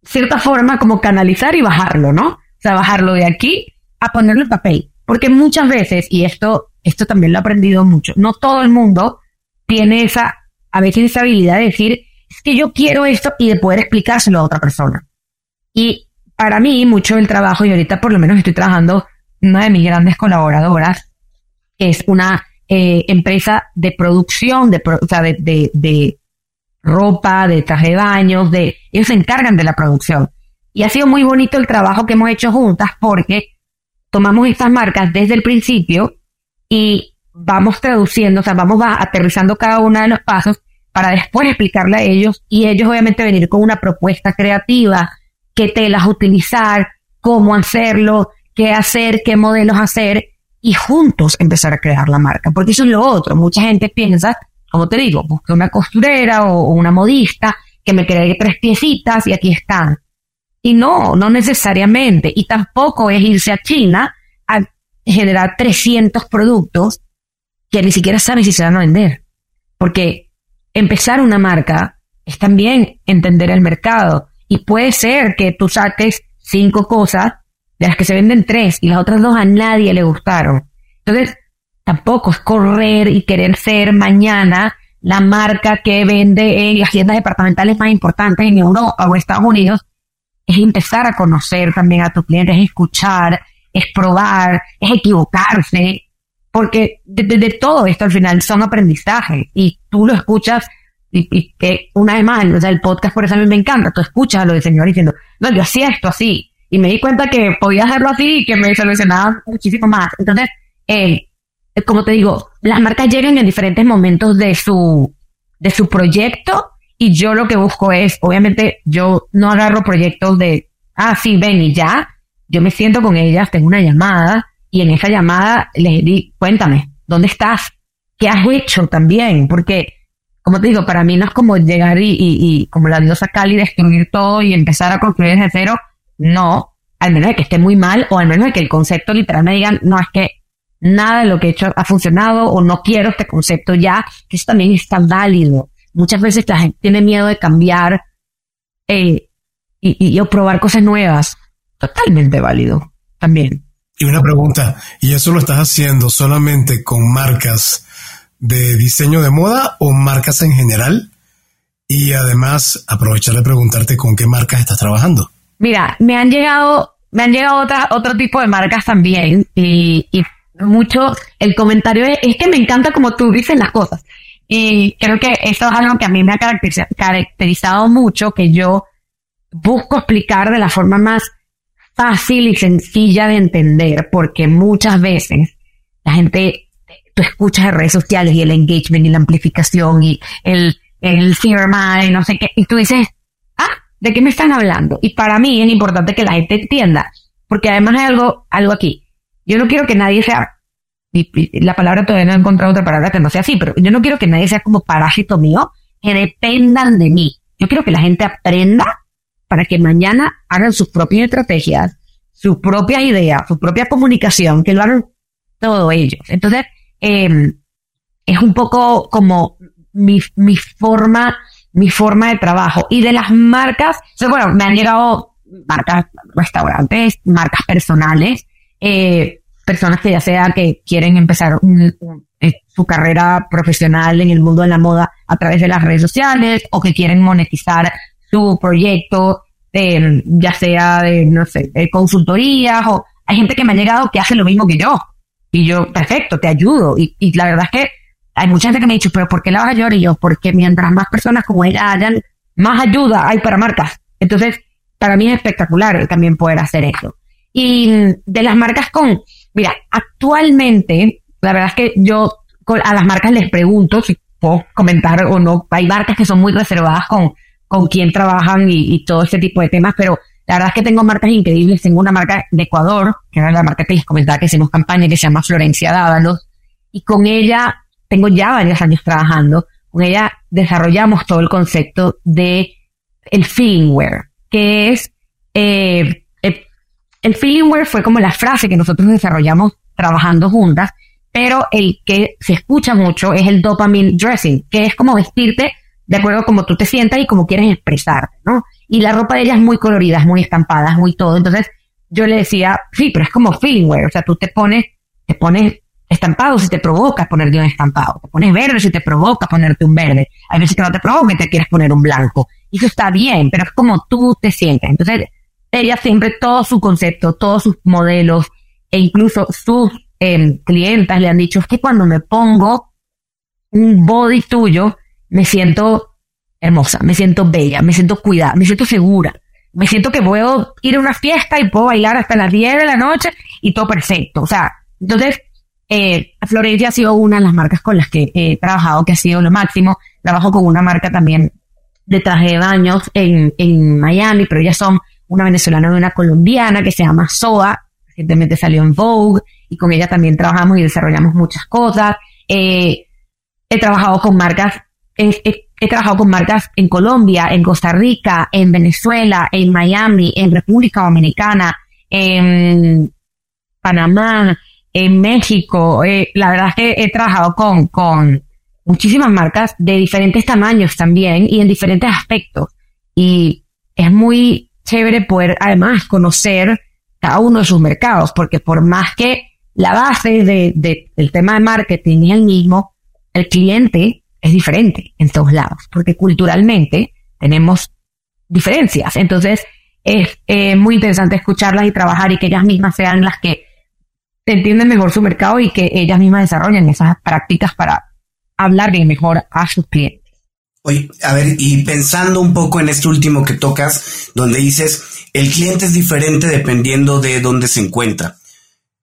cierta forma, como canalizar y bajarlo, ¿no? O sea, bajarlo de aquí a ponerlo en papel. Porque muchas veces, y esto, esto también lo he aprendido mucho, no todo el mundo tiene esa, a veces esa habilidad de decir, es que yo quiero esto y de poder explicárselo a otra persona. Y para mí, mucho del trabajo, y ahorita por lo menos estoy trabajando, una de mis grandes colaboradoras es una eh, empresa de producción, de, o sea, de, de, de, ropa, de traje de baños, de, ellos se encargan de la producción. Y ha sido muy bonito el trabajo que hemos hecho juntas porque tomamos estas marcas desde el principio y vamos traduciendo, o sea, vamos aterrizando cada uno de los pasos para después explicarle a ellos y ellos obviamente venir con una propuesta creativa, qué telas utilizar, cómo hacerlo, qué hacer, qué modelos hacer y juntos empezar a crear la marca. Porque eso es lo otro. Mucha gente piensa, como te digo, busque una costurera o, una modista que me cree tres piecitas y aquí están. Y no, no necesariamente. Y tampoco es irse a China a generar 300 productos que ni siquiera saben si se van a vender. Porque empezar una marca es también entender el mercado. Y puede ser que tú saques cinco cosas de las que se venden tres y las otras dos a nadie le gustaron. Entonces, tampoco es correr y querer ser mañana la marca que vende en las tiendas departamentales más importantes en Europa o Estados Unidos. Es empezar a conocer también a tus clientes, es escuchar, es probar, es equivocarse, porque de, todo esto al final son aprendizajes y tú lo escuchas y, que una vez más, el podcast por eso a mí me encanta, tú escuchas a lo del señor diciendo, no, yo hacía esto así y me di cuenta que podía hacerlo así y que me solucionaba muchísimo más. Entonces, eh, como te digo, las marcas llegan en diferentes momentos de su, de su proyecto y yo lo que busco es, obviamente, yo no agarro proyectos de, ah, sí, ven y ya, yo me siento con ellas, tengo una llamada y en esa llamada les di, cuéntame, ¿dónde estás? ¿Qué has hecho también? Porque, como te digo, para mí no es como llegar y, y, como la diosa Cali destruir todo y empezar a construir desde cero. No, al menos de que esté muy mal o al menos de que el concepto literal me digan, no, es que nada de lo que he hecho ha funcionado o no quiero este concepto ya, que eso también está válido. Muchas veces la gente tiene miedo de cambiar eh, y, y, o probar cosas nuevas. Totalmente válido también. Y una pregunta, ¿y eso lo estás haciendo solamente con marcas de diseño de moda o marcas en general? Y además, aprovechar de preguntarte con qué marcas estás trabajando. Mira, me han llegado, me han llegado otra, otro tipo de marcas también y, mucho el comentario es, es, que me encanta como tú dices las cosas. Y creo que eso es algo que a mí me ha caracterizado mucho, que yo busco explicar de la forma más fácil y sencilla de entender, porque muchas veces la gente, tú escuchas en redes sociales y el engagement y la amplificación y el, el firma y no sé qué, y tú dices, ah, ¿de qué me están hablando? Y para mí es importante que la gente entienda, porque además hay algo, algo aquí. Yo no quiero que nadie sea, y, la palabra todavía no he encontrado otra palabra que no sea así, pero yo no quiero que nadie sea como parásito mío, que dependan de mí. Yo quiero que la gente aprenda para que mañana hagan sus propias estrategias, sus propias ideas, su propia comunicación, que lo hagan todos ellos. Entonces, eh, es un poco como mi, mi forma, mi forma de trabajo. Y de las marcas, bueno, me han llegado marcas, restaurantes, marcas personales, eh, personas que ya sea que quieren empezar eh, su carrera profesional en el mundo de la moda a través de las redes sociales o que quieren monetizar su proyecto, ya sea de, no sé, de consultorías o hay gente que me ha llegado que hace lo mismo que yo. Y yo, perfecto, te ayudo. Y, y la verdad es que hay mucha gente que me ha dicho, pero ¿por qué la vas a ayudar? Y yo, porque mientras más personas como ella hayan, más ayuda hay para marcas. Entonces, para mí es espectacular también poder hacer eso. Y de las marcas con, mira, actualmente, la verdad es que yo a las marcas les pregunto si puedo comentar o no. Hay marcas que son muy reservadas con, con quién trabajan y, todo este tipo de temas, pero la verdad es que tengo marcas increíbles. Tengo una marca de Ecuador, que era la marca que les comentaba que hicimos campaña, que se llama Florencia Dávalos, y con ella tengo ya varios años trabajando. Con ella desarrollamos todo el concepto de el feelingware, que es eh, el, el feelingware fue como la frase que nosotros desarrollamos trabajando juntas, pero el que se escucha mucho es el dopamine dressing, que es como vestirte de acuerdo a cómo tú te sientas y cómo quieres expresarte, ¿no? Y la ropa de ella es muy colorida, es muy estampada, es muy todo. Entonces yo le decía, sí, pero es como feeling wear, o sea, tú te pones, te pones estampado si te provoca ponerte un estampado, te pones verde si te provoca ponerte un verde. Hay veces que no te provoca y te quieres poner un blanco. Y eso está bien, pero es como tú te sientes. Entonces, ella siempre, todo su concepto, todos sus modelos e incluso sus eh, clientas le han dicho, es que cuando me pongo un body tuyo, me siento hermosa, me siento bella, me siento cuidada, me siento segura. Me siento que puedo ir a una fiesta y puedo bailar hasta las 10 de la noche y todo perfecto. O sea, entonces, eh, Florencia ha sido una de las marcas con las que he trabajado, que ha sido lo máximo. Trabajo con una marca también de traje de baños en, en Miami, pero ellas son una venezolana y una colombiana que se llama Soa. Recientemente salió en Vogue y con ella también trabajamos y desarrollamos muchas cosas. Eh, he trabajado con marcas, he, trabajado con marcas en Colombia, en Costa Rica, en Venezuela, en Miami, en República Dominicana, en Panamá, en México. Eh, la verdad es que he trabajado con, con muchísimas marcas de diferentes tamaños también y en diferentes aspectos. Y es muy chévere poder además conocer cada uno de sus mercados, porque por más que la base de, del tema de marketing es el mismo, el cliente es diferente en todos lados, porque culturalmente tenemos diferencias. Entonces, es muy interesante escucharlas y trabajar y que ellas mismas sean las que entienden mejor su mercado y que ellas mismas desarrollen esas prácticas para hablar bien mejor a sus clientes. Oye, a ver, y pensando un poco en este último que tocas, donde dices, el cliente es diferente dependiendo de dónde se encuentra.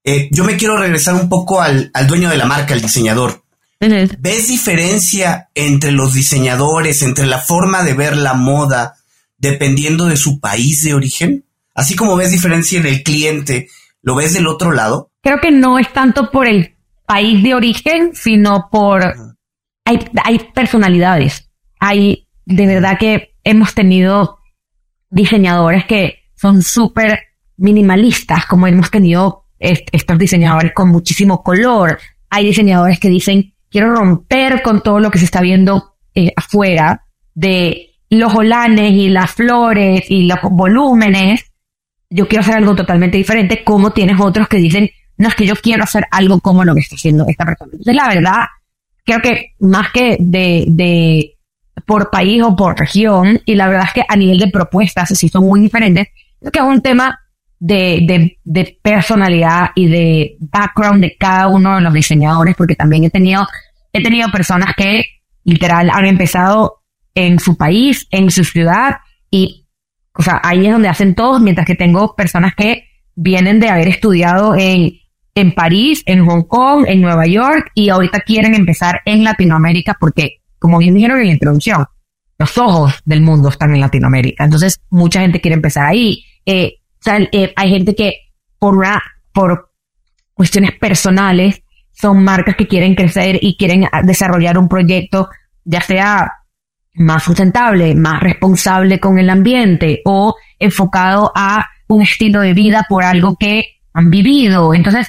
Eh, yo me quiero regresar un poco al, dueño de la marca, el diseñador. ¿Ves diferencia entre los diseñadores, entre la forma de ver la moda, dependiendo de su país de origen? Así como ves diferencia en el cliente, ¿lo ves del otro lado? Creo que no es tanto por el país de origen, sino por... Hay, hay personalidades. Hay, de verdad que hemos tenido diseñadores que son súper minimalistas, como hemos tenido estos diseñadores con muchísimo color. Hay diseñadores que dicen, quiero romper con todo lo que se está viendo eh, afuera de los holanes y las flores y los volúmenes. Yo quiero hacer algo totalmente diferente, como tienes otros que dicen, no es que yo quiero hacer algo como lo que está haciendo esta persona. Entonces, la verdad, creo que más que de, de por país o por región, y la verdad es que a nivel de propuestas sí son muy diferentes, creo que es un tema de, de, de, personalidad y de background de cada uno de los diseñadores, porque también he tenido, he tenido personas que literal han empezado en su país, en su ciudad, y, o sea, ahí es donde hacen todos, mientras que tengo personas que vienen de haber estudiado en, en París, en Hong Kong, en Nueva York, y ahorita quieren empezar en Latinoamérica, porque, como bien dijeron en la introducción, los ojos del mundo están en Latinoamérica. Entonces, mucha gente quiere empezar ahí. Eh, o sea, eh, hay gente que por una, por cuestiones personales son marcas que quieren crecer y quieren desarrollar un proyecto, ya sea más sustentable, más responsable con el ambiente o enfocado a un estilo de vida por algo que han vivido. Entonces,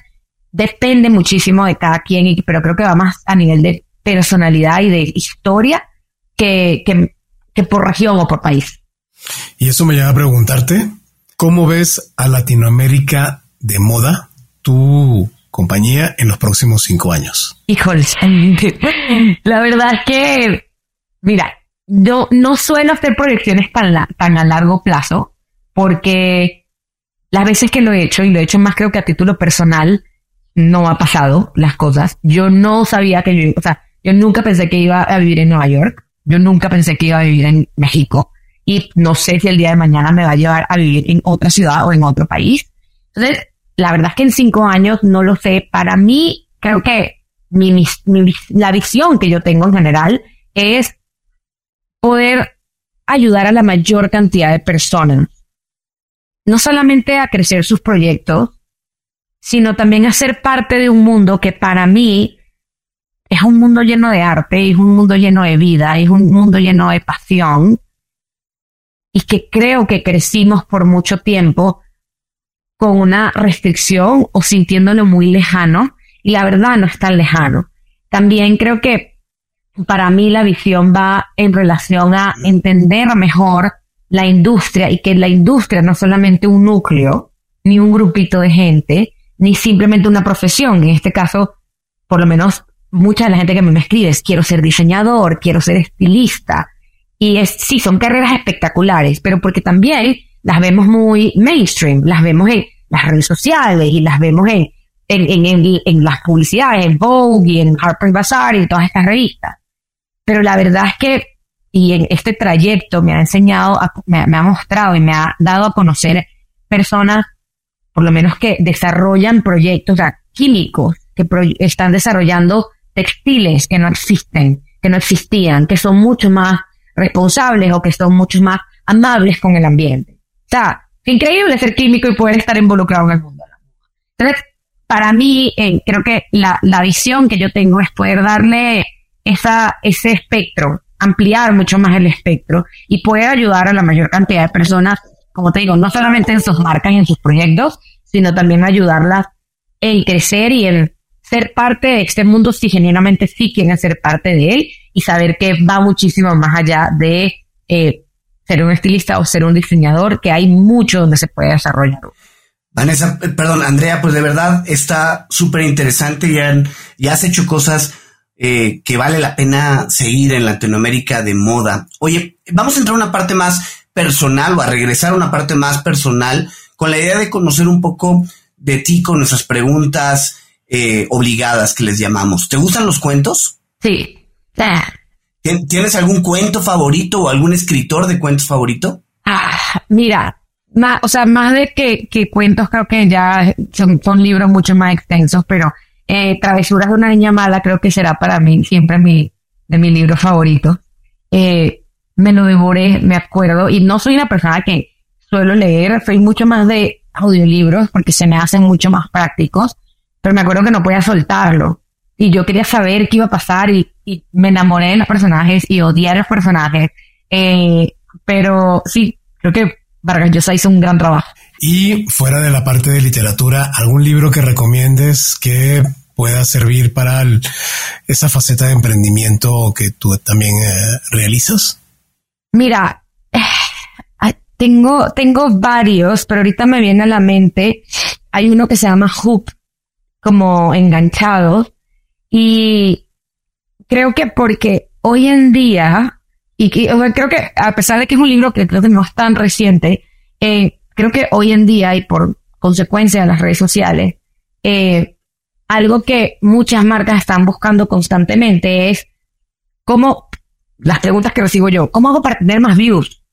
depende muchísimo de cada quien, pero creo que va más a nivel de personalidad y de historia que, que por región o por país. Y eso me lleva a preguntarte, ¿Cómo ves a Latinoamérica de moda, tu compañía, en los próximos cinco años? Híjole, (laughs) la verdad es que, mira, yo no suelo hacer proyecciones tan, tan a largo plazo porque las veces que lo he hecho, y lo he hecho más creo que a título personal, no ha pasado las cosas. Yo no sabía que yo, o sea, yo nunca pensé que iba a vivir en Nueva York. Yo nunca pensé que iba a vivir en México y no sé si el día de mañana me va a llevar a vivir en otra ciudad o en otro país. Entonces, la verdad es que en cinco años no lo sé. Para mí, creo que mi, la visión que yo tengo en general es poder ayudar a la mayor cantidad de personas. No solamente a crecer sus proyectos, sino también a ser parte de un mundo que para mí es un mundo lleno de arte, es un mundo lleno de vida, es un mundo lleno de pasión y que creo que crecimos por mucho tiempo con una restricción o sintiéndolo muy lejano y la verdad no es tan lejano. También creo que para mí la visión va en relación a entender mejor la industria y que la industria no es solamente un núcleo, ni un grupito de gente, ni simplemente una profesión. En este caso, por lo menos mucha de la gente que me escribe es quiero ser diseñador, quiero ser estilista, y es, sí, son carreras espectaculares, pero porque también las vemos muy mainstream, las vemos en las redes sociales y las vemos en, en, en, en las publicidades, en Vogue y en Harper's Bazaar y todas estas revistas. Pero la verdad es que, y en este trayecto me ha enseñado, me, ha mostrado y me ha dado a conocer personas, por lo menos que desarrollan proyectos químicos, que están desarrollando textiles que no existen, que no existían, que son mucho más responsables o que son mucho más amables con el ambiente. O sea, es increíble ser químico y poder estar involucrado en el mundo. Entonces, para mí, creo que la, la, visión que yo tengo es poder darle esa, ese espectro, ampliar mucho más el espectro y poder ayudar a la mayor cantidad de personas, como te digo, no solamente en sus marcas y en sus proyectos, sino también ayudarlas en crecer y en ser parte de este mundo si genuinamente sí quieren ser parte de él y saber que va muchísimo más allá de eh, ser un estilista o ser un diseñador, que hay mucho donde se puede desarrollar. Vanessa, eh, perdón, Andrea, pues de verdad está súper interesante y, has hecho cosas eh, que vale la pena seguir en Latinoamérica de moda. Oye, vamos a entrar a una parte más personal o a regresar a una parte más personal con la idea de conocer un poco de ti con nuestras preguntas obligadas que les llamamos. ¿Te gustan los cuentos? Sí. ¿Tienes algún cuento favorito o algún escritor de cuentos favorito? Ah, mira, o sea, más de que, cuentos, creo que ya son, son libros mucho más extensos, pero eh, Travesuras de una niña mala creo que será para mí siempre mi, de mi libro favorito. Eh, me lo devoré, me acuerdo, y no soy una persona que suelo leer, soy mucho más de audiolibros porque se me hacen mucho más prácticos, pero me acuerdo que no podía soltarlo y yo quería saber qué iba a pasar y, me enamoré de los personajes y odié a los personajes. Eh, pero sí, creo que Vargas Llosa hizo un gran trabajo. Y fuera de la parte de literatura, ¿algún libro que recomiendes que pueda servir para esa faceta de emprendimiento que tú también eh, realizas? Mira, eh, tengo, tengo varios, pero ahorita me viene a la mente, hay uno que se llama Hoop, como enganchado, y creo que porque hoy en día, y creo que a pesar de que es un libro que creo que no es tan reciente, eh, creo que hoy en día y por consecuencia de las redes sociales, eh, algo que muchas marcas están buscando constantemente es cómo, las preguntas que recibo yo, ¿cómo hago para tener más views?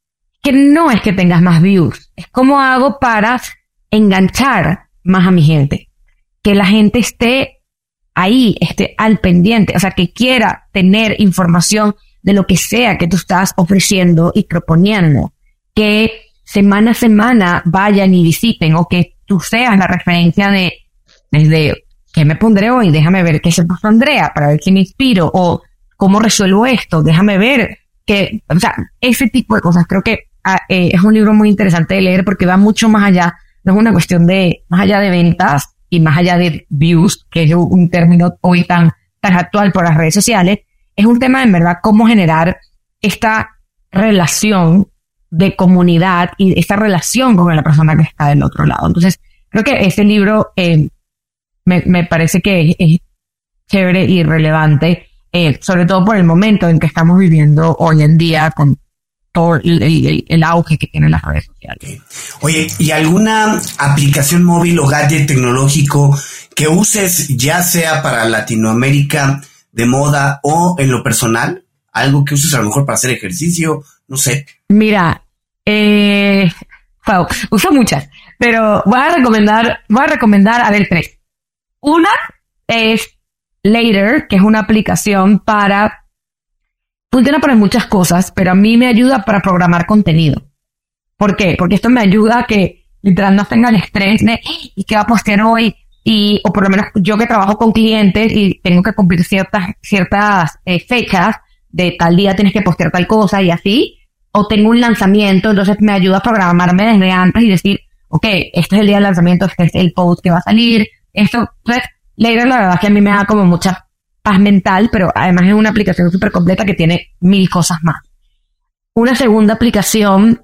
Que no es que tengas más views, es cómo hago para enganchar más a mi gente. Que la gente esté ahí, esté al pendiente, o sea, que quiera tener información de lo que sea que tú estás ofreciendo y proponiendo, que semana a semana vayan y visiten o que tú seas la referencia de desde qué me pondré hoy, déjame ver qué se puso Andrea para ver qué me inspiro o cómo resuelvo esto, déjame ver que, o sea, ese tipo de cosas. Creo que ah, eh, es un libro muy interesante de leer porque va mucho más allá, no es una cuestión de, más allá de ventas, y más allá de views, que es un término hoy tan, tan actual por las redes sociales, es un tema en verdad cómo generar esta relación de comunidad y esta relación con la persona que está del otro lado. Entonces, creo que este libro eh, me, me, parece que es, chévere y relevante, eh, sobre todo por el momento en que estamos viviendo hoy en día con todo el, el, auge que tienen las redes sociales. Oye, ¿y alguna aplicación móvil o gadget tecnológico que uses ya sea para Latinoamérica de moda o en lo personal? Algo que uses a lo mejor para hacer ejercicio, no sé. Mira, eh, wow, uso muchas, pero voy a recomendar, voy a recomendar, a ver, tres. Una es Later, que es una aplicación para, funciona para muchas cosas, pero a mí me ayuda para programar contenido. ¿Por qué? Porque esto me ayuda a que literal no tenga el estrés de, ¿y qué va a postear hoy? Y, o por lo menos yo que trabajo con clientes y tengo que cumplir ciertas, ciertas eh, fechas de tal día tienes que postear tal cosa y así, o tengo un lanzamiento, entonces me ayuda a programarme desde antes y decir, ok, este es el día del lanzamiento, este es el post que va a salir, esto, Later la verdad es que a mí me da como mucha paz mental, pero además es una aplicación súper completa que tiene mil cosas más. Una segunda aplicación,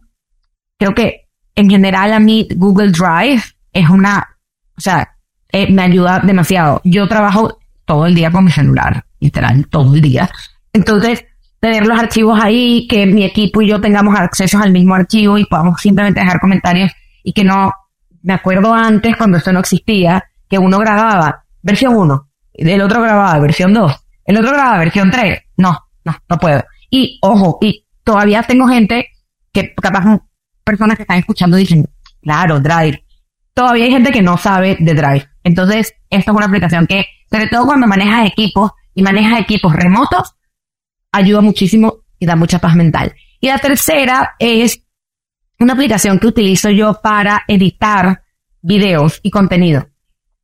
creo que en general a mí Google Drive es una, o sea, eh, me ayuda demasiado. Yo trabajo todo el día con mi celular, literal, todo el día. Entonces, tener los archivos ahí, que mi equipo y yo tengamos acceso al mismo archivo y podamos simplemente dejar comentarios y que no, me acuerdo antes cuando esto no existía, que uno grababa versión 1, el otro grababa versión 2, el otro grababa versión 3. No, no, no puedo. Y ojo, y todavía tengo gente que capaz personas que están escuchando dicen, claro, Drive. Todavía hay gente que no sabe de Drive. Entonces, esto es una aplicación que, sobre todo cuando manejas equipos y manejas equipos remotos, ayuda muchísimo y da mucha paz mental. Y la tercera es una aplicación que utilizo yo para editar videos y contenido.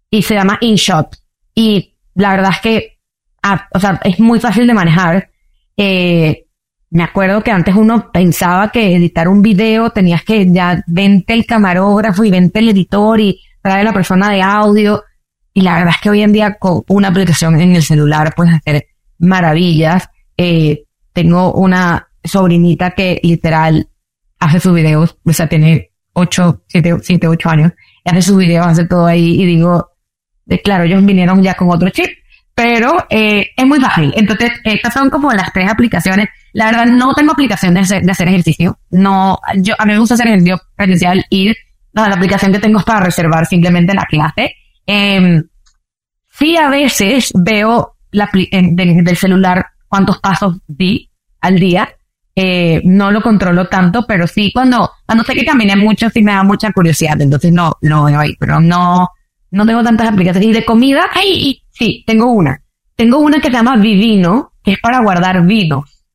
Y se llama InShot. Y la verdad es que, ah, o sea, es muy fácil de manejar. Eh, me acuerdo que antes uno pensaba que editar un video tenías que ya vente el camarógrafo y vente el editor y traer a la persona de audio. Y la verdad es que hoy en día con una aplicación en el celular puedes hacer maravillas. Eh, tengo una sobrinita que literal hace sus videos, o sea, tiene 8, 7, 7 8 años, y hace sus videos, hace todo ahí, y digo, claro, ellos vinieron ya con otro chip, pero eh, es muy fácil. Entonces, estas son como las tres aplicaciones. La verdad, no tengo aplicación de hacer, ejercicio. No, yo, a mí me gusta hacer ejercicio presencial, ir, no, la aplicación que tengo es para reservar simplemente la clase. Eh, sí, a veces veo la, del celular cuántos pasos di al día. Eh, no lo controlo tanto, pero sí cuando, cuando sé que caminé mucho, sí me da mucha curiosidad. Entonces no, no ahí, pero no, no tengo tantas aplicaciones. Y de comida, ay, sí, tengo una. Tengo una que se llama Vivino, que es para guardar vinos.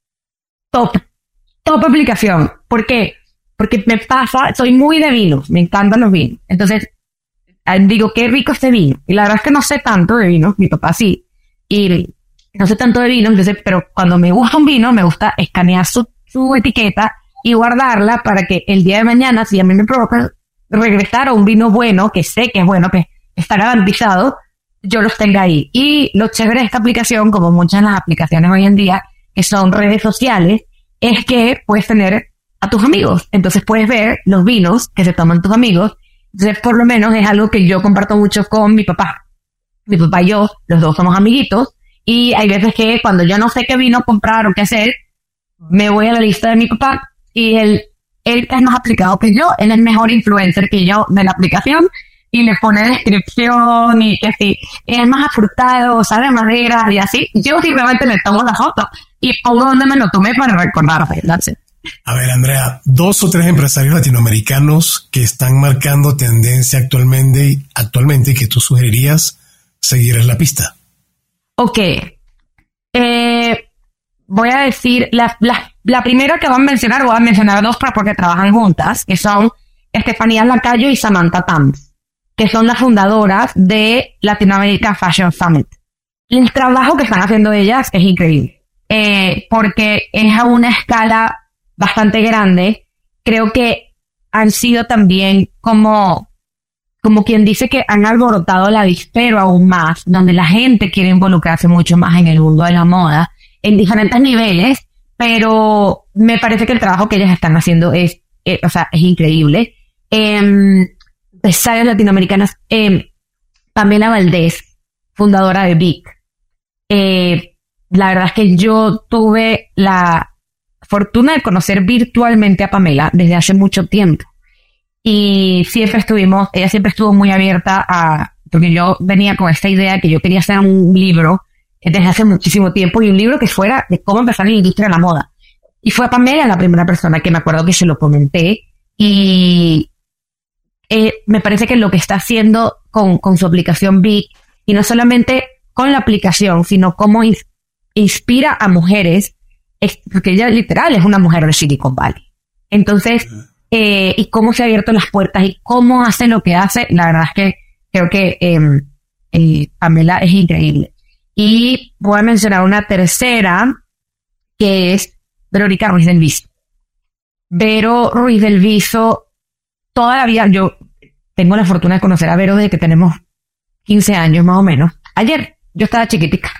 Top, top aplicación. ¿Por qué? Porque me pasa, soy muy de vinos, me encantan los vinos. Entonces, digo, qué rico este vino. Y la verdad es que no sé tanto de vino, mi papá sí. Y no sé tanto de vino, entonces, pero cuando me gusta un vino, me gusta escanear su, su etiqueta y guardarla para que el día de mañana, si a mí me provoca regresar a un vino bueno, que sé que es bueno, que está garantizado, yo los tenga ahí. Y lo chévere de esta aplicación, como muchas de las aplicaciones hoy en día, que son redes sociales, es que puedes tener a tus amigos. Entonces puedes ver los vinos que se toman tus amigos. Entonces, por lo menos es algo que yo comparto mucho con mi papá. Mi papá y yo, los dos somos amiguitos. Y hay veces que cuando yo no sé qué vino comprar o qué hacer, me voy a la lista de mi papá y él, él es más aplicado que yo. Él es el mejor influencer que yo de la aplicación y le pone descripción y que si es más afrutado, sabe madera y así. Yo simplemente le tomo la foto y pongo donde me lo tomé para recordarme. A ver, Andrea, dos o tres empresarios latinoamericanos que están marcando tendencia actualmente, actualmente y que tú sugerirías seguir en la pista. Ok. Eh, voy a decir, la, la, la, primera que van a mencionar, voy a mencionar dos porque trabajan juntas, que son Estefanía Lacayo y Samantha Tams que son las fundadoras de Latinoamérica Fashion Summit. El trabajo que están haciendo ellas es increíble, eh, porque es a una escala bastante grande. Creo que han sido también como, como quien dice que han alborotado la dispero aún más, donde la gente quiere involucrarse mucho más en el mundo de la moda, en diferentes niveles, pero me parece que el trabajo que ellas están haciendo es, eh, o sea, es increíble. Eh, latinoamericanas, eh, Pamela Valdés, fundadora de Vic. Eh, la verdad es que yo tuve la fortuna de conocer virtualmente a Pamela desde hace mucho tiempo. Y siempre estuvimos, ella siempre estuvo muy abierta a, porque yo venía con esta idea que yo quería hacer un libro desde hace muchísimo tiempo y un libro que fuera de cómo empezar en la industria de la moda. Y fue Pamela la primera persona que me acuerdo que se lo comenté y eh, me parece que lo que está haciendo con, con su aplicación Big y no solamente con la aplicación, sino cómo inspira a mujeres, porque ella literal es una mujer de Silicon Valley. Entonces, eh, y cómo se ha abierto las puertas y cómo hace lo que hace, la verdad es que creo que em, eh, Pamela es increíble. Y voy a mencionar una tercera, que es Verónica Ruiz del Viso. Vero Ruiz del Viso, todavía yo tengo la fortuna de conocer a Vero desde que tenemos 15 años más o menos. Ayer, yo estaba chiquitica.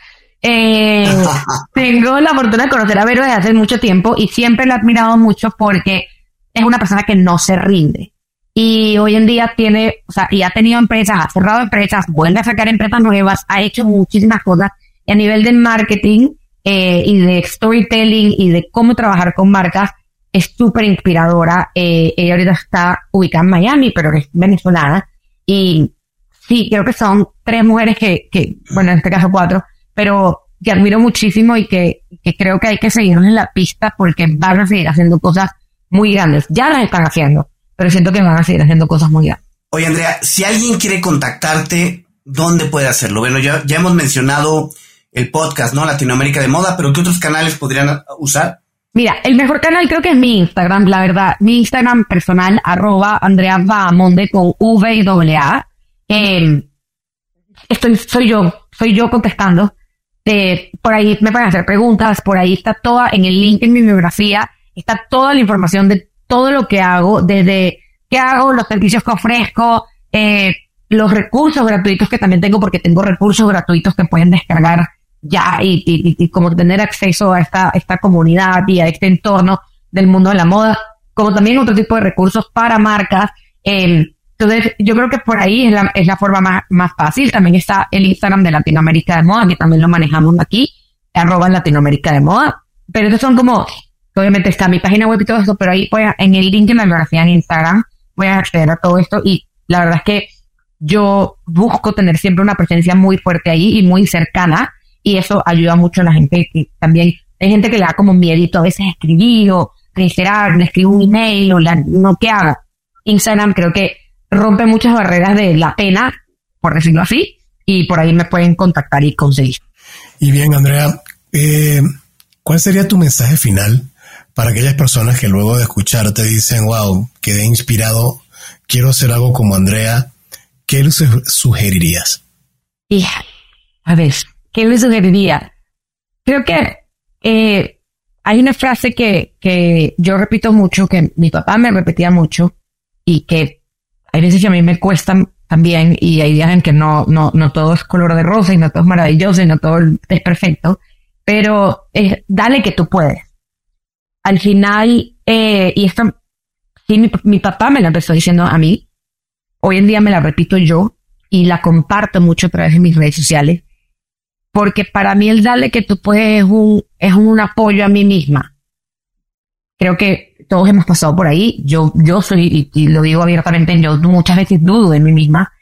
Eh, (laughs) tengo la fortuna de conocer a Vero desde hace mucho tiempo y siempre la he admirado mucho porque es una persona que no se rinde. Y hoy en día tiene, o sea, y ha tenido empresas, ha cerrado empresas, vuelve a sacar empresas nuevas, ha hecho muchísimas cosas. Y a nivel de marketing eh, y de storytelling y de cómo trabajar con marcas, es súper inspiradora. Eh, ella ahorita está ubicada en Miami, pero es venezolana. Y sí, creo que son tres mujeres que, que bueno, en este caso cuatro, pero que admiro muchísimo y que, que creo que hay que seguirnos en la pista porque van a seguir haciendo cosas muy grandes. Ya las están haciendo, pero siento que van a seguir haciendo cosas muy grandes. Oye, Andrea, si alguien quiere contactarte, ¿dónde puede hacerlo? Bueno, ya, ya hemos mencionado el podcast, ¿no? Latinoamérica de Moda, pero ¿qué otros canales podrían usar? Mira, el mejor canal creo que es mi Instagram, la verdad. Mi Instagram personal, arroba Andrea Bahamonde con V y A. Eh, estoy, soy yo, soy yo contestando. Eh, por ahí me pueden hacer preguntas, por ahí está toda, en el link en mi biografía, está toda la información de todo lo que hago, desde qué hago, los servicios que ofrezco, eh, los recursos gratuitos que también tengo, porque tengo recursos gratuitos que pueden descargar ya y, y, como tener acceso a esta, esta comunidad y a este entorno del mundo de la moda, como también otro tipo de recursos para marcas. Eh, entonces, yo creo que por ahí es la, es la forma más, más fácil. También está el Instagram de Latinoamérica de Moda, que también lo manejamos aquí, arroba Latinoamérica de Moda. Pero esos son como Obviamente está mi página web y todo esto, pero ahí voy a, en el link de la biografía en Instagram voy a acceder a todo esto y la verdad es que yo busco tener siempre una presencia muy fuerte ahí y muy cercana y eso ayuda mucho a la gente que también hay gente que le da como miedito a veces escribir o reiterar, le escribo un email o la, no que haga. Instagram creo que rompe muchas barreras de la pena, por decirlo así, y por ahí me pueden contactar y conseguir. Y bien, Andrea, eh, ¿cuál sería tu mensaje final para aquellas personas que luego de escucharte dicen, wow, quedé inspirado, quiero hacer algo como Andrea, ¿qué les sugerirías? a ver, ¿qué les sugeriría? Creo que eh, hay una frase que, que yo repito mucho, que mi papá me repetía mucho y que hay veces que a mí me cuesta también y hay días en que no, no, no todo es color de rosa y no todo es maravilloso y no todo es perfecto, pero es, dale que tú puedes al final, eh, y esto, sí, mi, papá me la empezó diciendo a mí, hoy en día me la repito yo y la comparto mucho a través de mis redes sociales, porque para mí el darle que tú puedes es un, es un apoyo a mí misma. Creo que todos hemos pasado por ahí, yo, yo soy, y, lo digo abiertamente, yo muchas veces dudo de mí misma,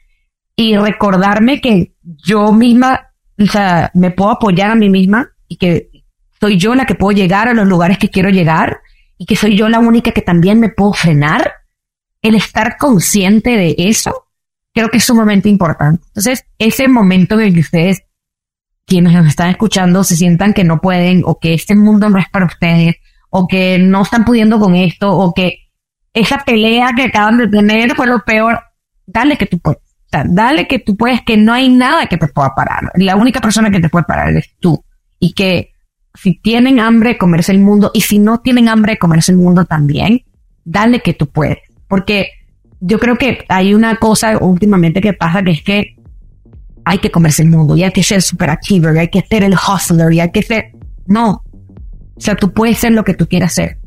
y recordarme que yo misma, o sea, me puedo apoyar a mí misma y que soy yo la que puedo llegar a los lugares que quiero llegar y que soy yo la única que también me puedo frenar. El estar consciente de eso, creo que es sumamente importante. Entonces, ese momento en que ustedes, quienes nos están escuchando, se sientan que no pueden o que este mundo no es para ustedes o que no están pudiendo con esto o que esa pelea que acaban de tener fue lo peor, dale que tú puedes. dale que tú puedes, que no hay nada que te pueda parar. La única persona que te puede parar eres tú. Y que si tienen hambre, comerse el mundo. Y si no tienen hambre, comerse el mundo también. Dale que tú puedes. Porque yo creo que hay una cosa últimamente que pasa que es que hay que comerse el mundo y hay que ser super achiever y hay que ser el hustler y hay que ser... No. O sea, tú puedes ser lo que tú quieras ser.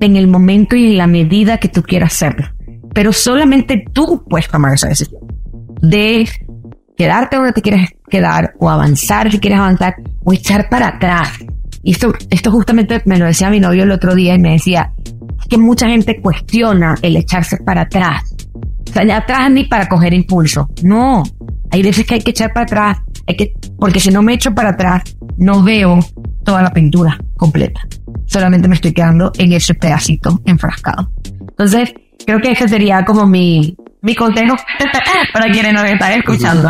en el momento y en la medida que tú quieras hacerlo. Pero solamente tú puedes tomar esa decisión de quedarte donde te quieres quedar o avanzar si quieres avanzar o echar para atrás. Y esto, esto justamente me lo decía mi novio el otro día y me decía que mucha gente cuestiona el echarse para atrás. O sea, ya atrás ni para coger impulso. No, hay veces que hay que echar para atrás, hay que, porque si no me echo para atrás, no veo toda la pintura completa. Solamente me estoy quedando en ese pedacito enfrascado. Entonces, creo que ese sería como mi, mi consejo (laughs) para quienes nos están escuchando.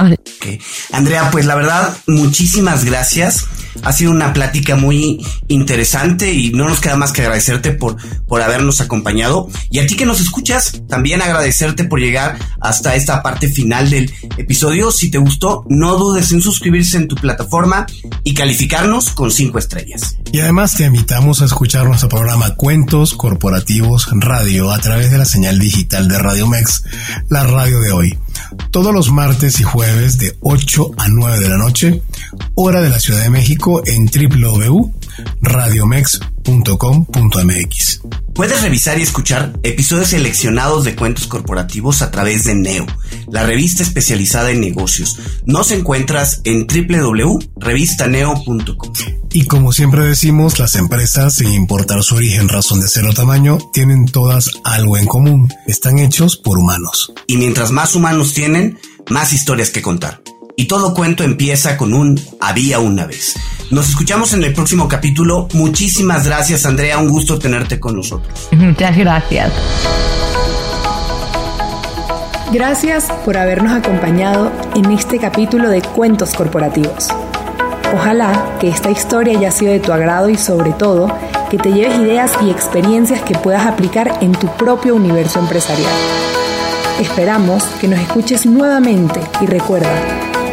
Andrea, pues la verdad, muchísimas gracias. Ha sido una plática muy interesante y no nos queda más que agradecerte por, por habernos acompañado. Y a ti que nos escuchas, también agradecerte por llegar hasta esta parte final del episodio. Si te gustó, no dudes en suscribirse en tu plataforma y calificarnos con cinco estrellas. Y además te invitamos a escuchar nuestro programa Cuentos Corporativos Radio a través de la señal digital de Radio Mex, la radio de hoy todos los martes y jueves de 8 a 9 de la noche, hora de la Ciudad de México en www.radiomex.com.mx. Puedes revisar y escuchar episodios seleccionados de cuentos corporativos a través de Neo, la revista especializada en negocios. Nos encuentras en www.revistaneo.com. Y como siempre decimos, las empresas, sin importar su origen, razón de ser o tamaño, tienen todas algo en común. Están hechos por humanos. Y mientras más humanos tienen, más historias que contar. Y todo cuento empieza con un había una vez. Nos escuchamos en el próximo capítulo. Muchísimas gracias, Andrea. Un gusto tenerte con nosotros. Muchas gracias. Gracias por habernos acompañado en este capítulo de Cuentos Corporativos. Ojalá que esta historia haya sido de tu agrado y sobre todo que te lleves ideas y experiencias que puedas aplicar en tu propio universo empresarial. Esperamos que nos escuches nuevamente y recuerda,